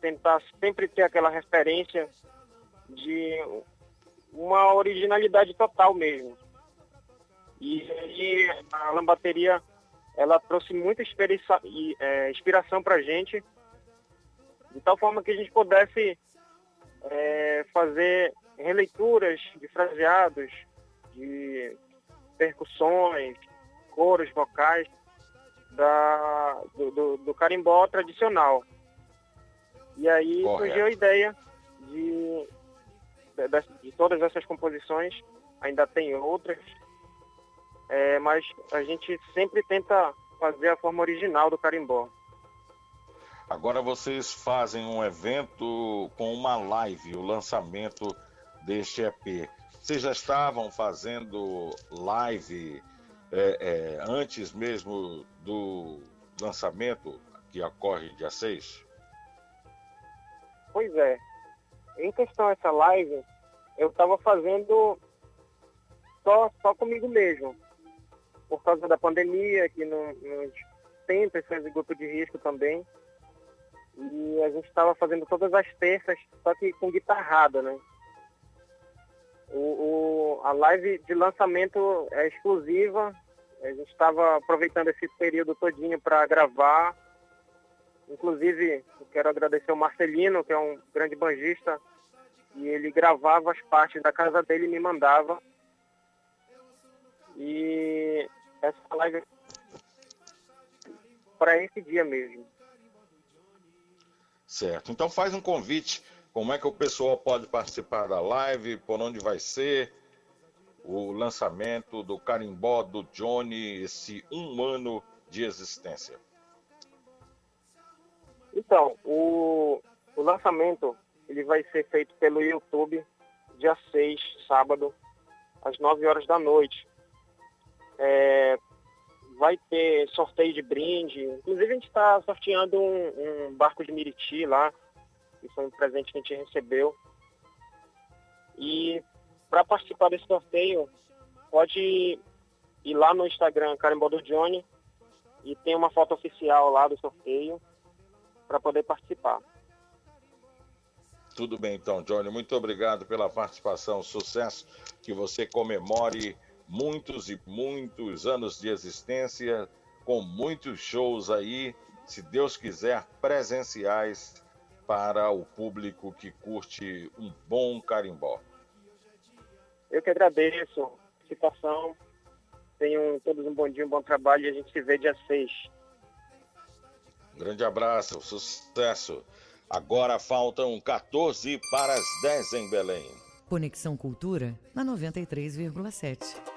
tentar sempre ter aquela referência de uma originalidade total mesmo. E aí a lambateria ela trouxe muita é, inspiração para a gente, de tal forma que a gente pudesse é, fazer releituras de fraseados, de percussões, coros vocais da, do, do, do carimbó tradicional. E aí Correto. surgiu a ideia de, de, de todas essas composições, ainda tem outras, é, mas a gente sempre tenta fazer a forma original do carimbó. Agora vocês fazem um evento com uma live, o lançamento deste EP. Vocês já estavam fazendo live é, é, antes mesmo do lançamento, que ocorre dia 6? Pois é. Em questão essa live, eu estava fazendo só, só comigo mesmo. Por causa da pandemia, que não, não tem pessoas de grupo de risco também. E a gente estava fazendo todas as terças, só que com guitarrada, né? O, o, a live de lançamento é exclusiva. A gente estava aproveitando esse período todinho para gravar Inclusive, quero agradecer o Marcelino, que é um grande banjista, e ele gravava as partes da casa dele e me mandava. E essa live para esse dia mesmo. Certo. Então faz um convite. Como é que o pessoal pode participar da live? Por onde vai ser? O lançamento do carimbó do Johnny, esse um ano de existência. Então, o, o lançamento ele vai ser feito pelo YouTube dia 6, sábado, às 9 horas da noite. É, vai ter sorteio de brinde. Inclusive a gente está sorteando um, um, barco de Miriti lá, que foi um presente que a gente recebeu. E para participar desse sorteio, pode ir lá no Instagram Carimbó do Johnny e tem uma foto oficial lá do sorteio para poder participar. Tudo bem, então, Johnny. Muito obrigado pela participação. Sucesso. Que você comemore muitos e muitos anos de existência, com muitos shows aí, se Deus quiser, presenciais para o público que curte um bom carimbó. Eu que agradeço. Participação. Tenham todos um bom dia, um bom trabalho e a gente se vê dia 6. Um grande abraço, sucesso. Agora faltam 14 para as 10 em Belém. Conexão Cultura na 93,7.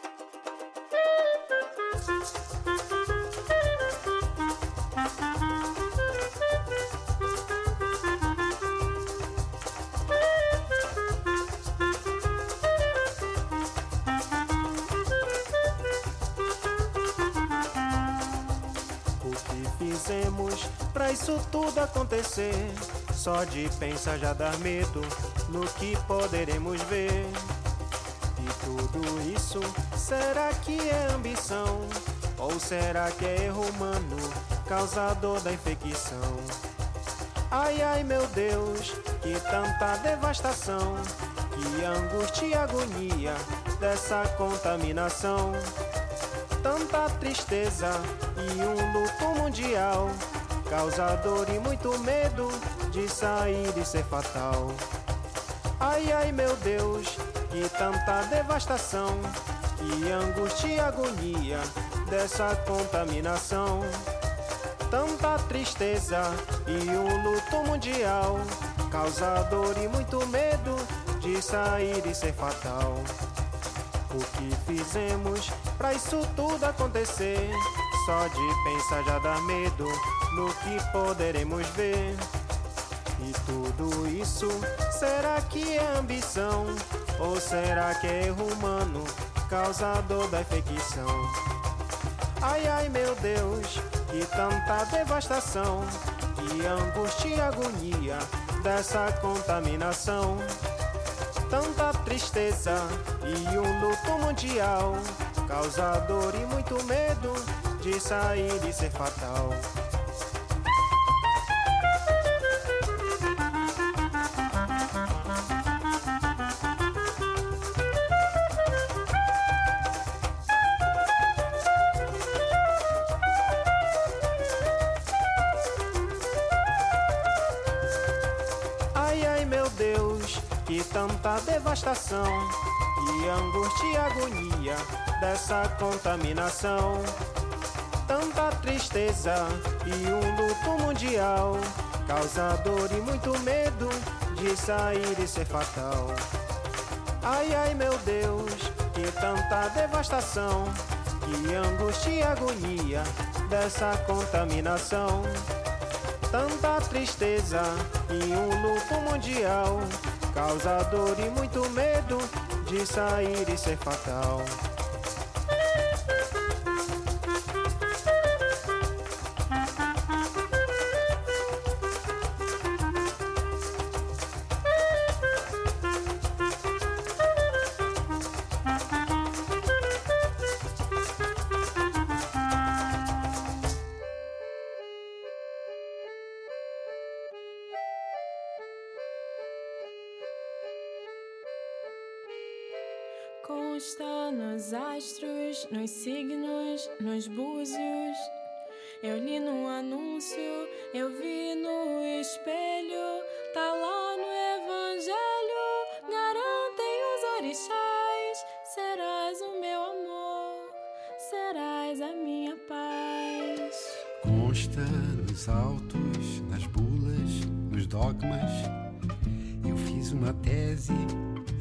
O que fizemos pra isso tudo acontecer? Só de pensar já dá medo no que poderemos ver. Tudo isso, será que é ambição? Ou será que é erro humano, causador da infecção? Ai, ai, meu Deus, que tanta devastação, que angústia e agonia dessa contaminação. Tanta tristeza e um luto mundial, causador e muito medo de sair e ser fatal. Ai, ai, meu Deus, que tanta devastação, que angústia e agonia dessa contaminação. Tanta tristeza e um luto mundial, causador e muito medo de sair e ser fatal. O que fizemos pra isso tudo acontecer? Só de pensar já dá medo no que poderemos ver. E tudo isso, será que é ambição? Ou será que é erro humano, causador da infecção? Ai, ai, meu Deus, que tanta devastação, que angústia e agonia dessa contaminação. Tanta tristeza e um luto mundial, causador e muito medo de sair e ser fatal. Tanta devastação, que angústia e agonia dessa contaminação. Tanta tristeza e um luto mundial, causador e muito medo de sair e ser fatal. Ai, ai, meu Deus, que tanta devastação, que angústia e agonia dessa contaminação. Tanta tristeza e um luto mundial, causador e muito medo de sair e ser fatal. Consta nos autos, nas bulas, nos dogmas. Eu fiz uma tese,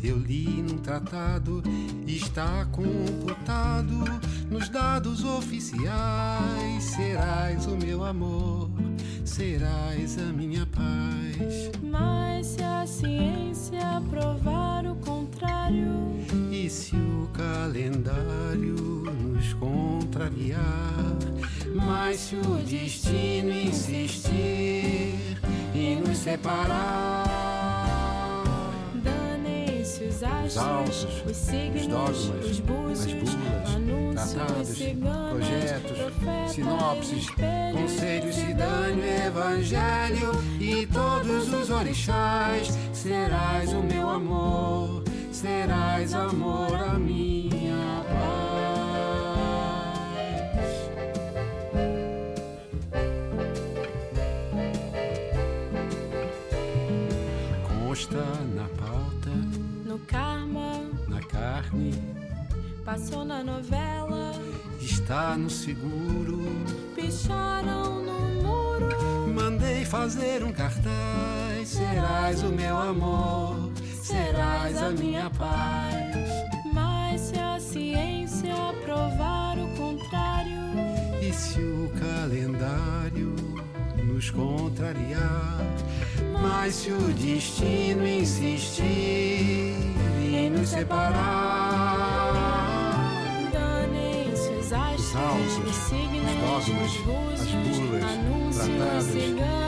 eu li num tratado, está computado nos dados oficiais. Serás o meu amor, serás a minha paz. Mas se a ciência provar o contrário, E se o calendário nos contrariar? Mas se o destino insistir em nos separar? danem-se os astros, os signos, os dogmas, os búzios, as bulas, anúncios, tratados, projetos, profetas, sinopses, espelhos, conselhos, cidânio, evangelho e todos os orixás. Serás o meu amor, serás amor a minha Consta na pauta, no karma, na carne, passou na novela, está no seguro. picharam no muro. Mandei fazer um cartaz. Serás o meu amor, serás a minha paz. Mas se a ciência provar o contrário, E se o calendário nos contrariar? Mas se o destino insistir em nos separar? danem-se os astros, os signos, os dogmas, as bulas, tratados,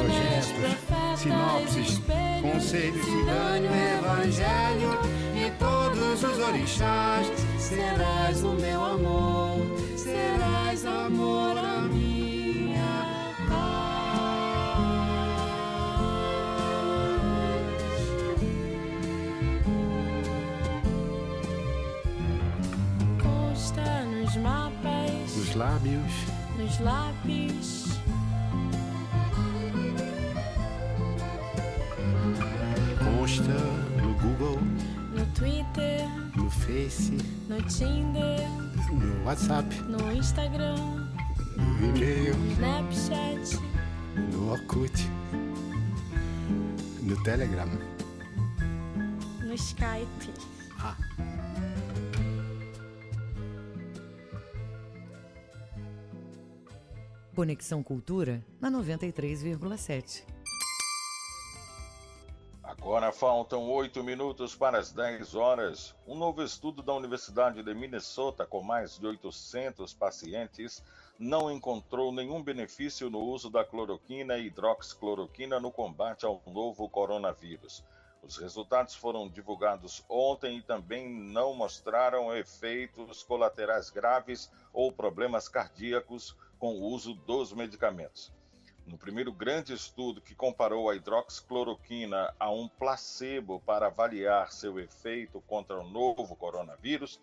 projetos, sinopses, conselhos, cidânio, evangelho e todos os orixás. Serás o meu amor, serás amor a minha Nos lábios, nos lápis, Insta, no Google, no Twitter, no Face, no Tinder, no WhatsApp, no Instagram, no e-mail, no Snapchat, no Orkut, no Telegram. no Skype. Conexão Cultura na 93,7. Agora faltam oito minutos para as 10 horas. Um novo estudo da Universidade de Minnesota, com mais de 800 pacientes, não encontrou nenhum benefício no uso da cloroquina e hidroxicloroquina no combate ao novo coronavírus. Os resultados foram divulgados ontem e também não mostraram efeitos colaterais graves ou problemas cardíacos com o uso dos medicamentos. No primeiro grande estudo que comparou a hidroxicloroquina a um placebo para avaliar seu efeito contra o novo coronavírus,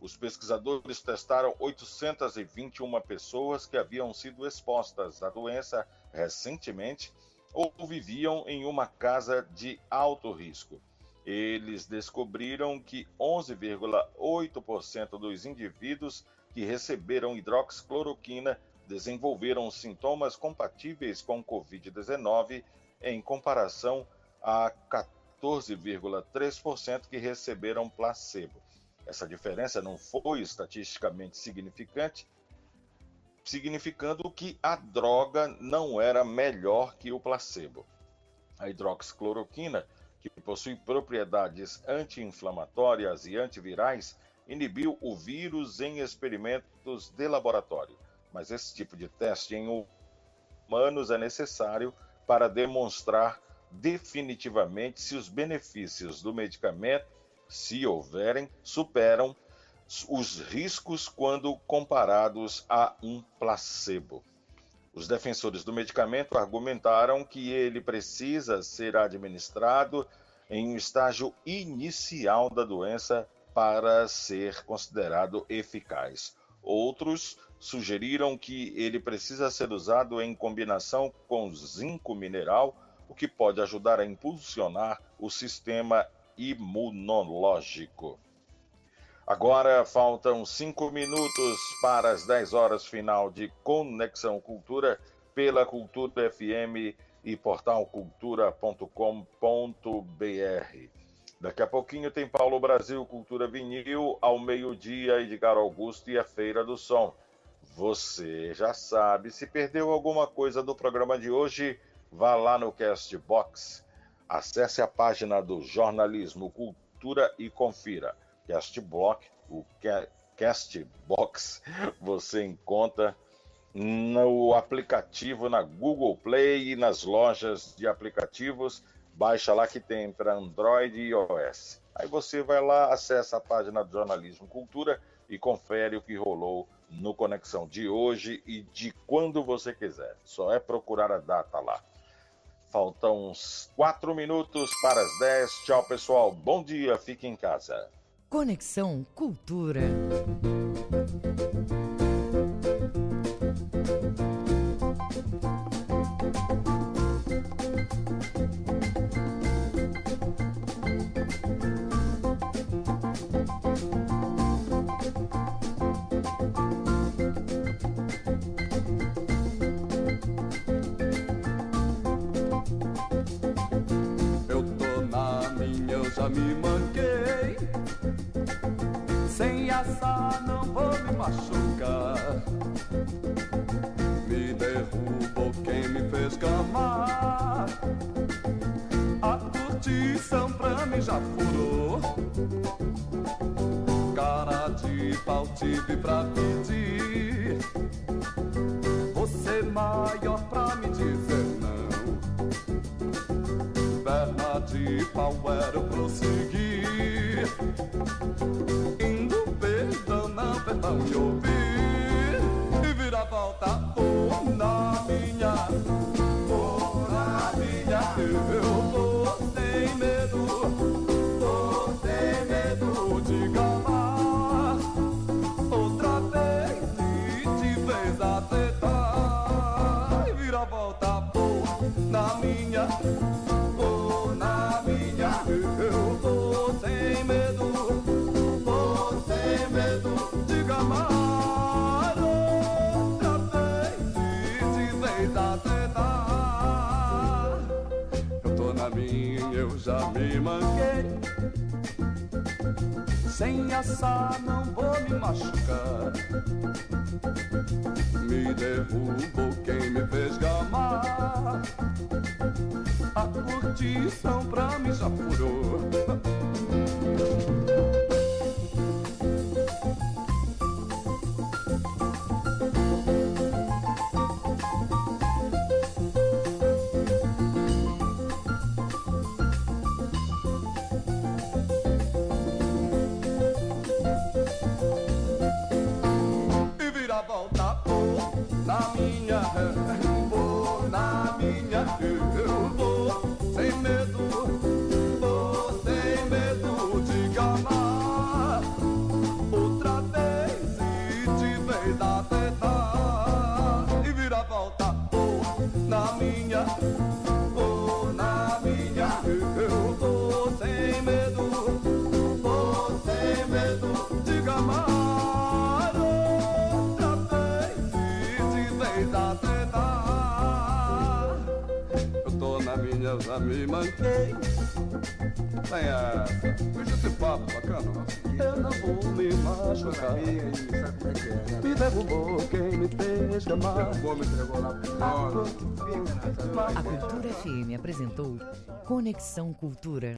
os pesquisadores testaram 821 pessoas que haviam sido expostas à doença recentemente ou viviam em uma casa de alto risco. Eles descobriram que 11,8% dos indivíduos que receberam hidroxicloroquina desenvolveram sintomas compatíveis com Covid-19 em comparação a 14,3% que receberam placebo. Essa diferença não foi estatisticamente significante, significando que a droga não era melhor que o placebo. A hidroxicloroquina, que possui propriedades anti-inflamatórias e antivirais, inibiu o vírus em experimentos de laboratório. Mas esse tipo de teste em humanos é necessário para demonstrar definitivamente se os benefícios do medicamento, se houverem, superam os riscos quando comparados a um placebo. Os defensores do medicamento argumentaram que ele precisa ser administrado em um estágio inicial da doença para ser considerado eficaz. Outros sugeriram que ele precisa ser usado em combinação com zinco mineral, o que pode ajudar a impulsionar o sistema imunológico. Agora faltam cinco minutos para as 10 horas final de Conexão Cultura pela Cultura FM e portal cultura.com.br. Daqui a pouquinho tem Paulo Brasil Cultura Vinil, ao meio-dia Edgar Augusto e a Feira do Som. Você já sabe, se perdeu alguma coisa do programa de hoje, vá lá no Castbox, acesse a página do Jornalismo Cultura e confira. Castbox, o Castbox, você encontra no aplicativo na Google Play e nas lojas de aplicativos. Baixa lá que tem para Android e iOS. Aí você vai lá, acessa a página do Jornalismo Cultura e confere o que rolou no Conexão de hoje e de quando você quiser. Só é procurar a data lá. Faltam uns 4 minutos para as 10. Tchau, pessoal. Bom dia, fique em casa. Conexão Cultura. do. já me manquei. Vem essa, hoje esse papo bacana. Eu não vou me machucar. Me derrubou quem me fez chamar. A Cultura FM apresentou Conexão Cultura.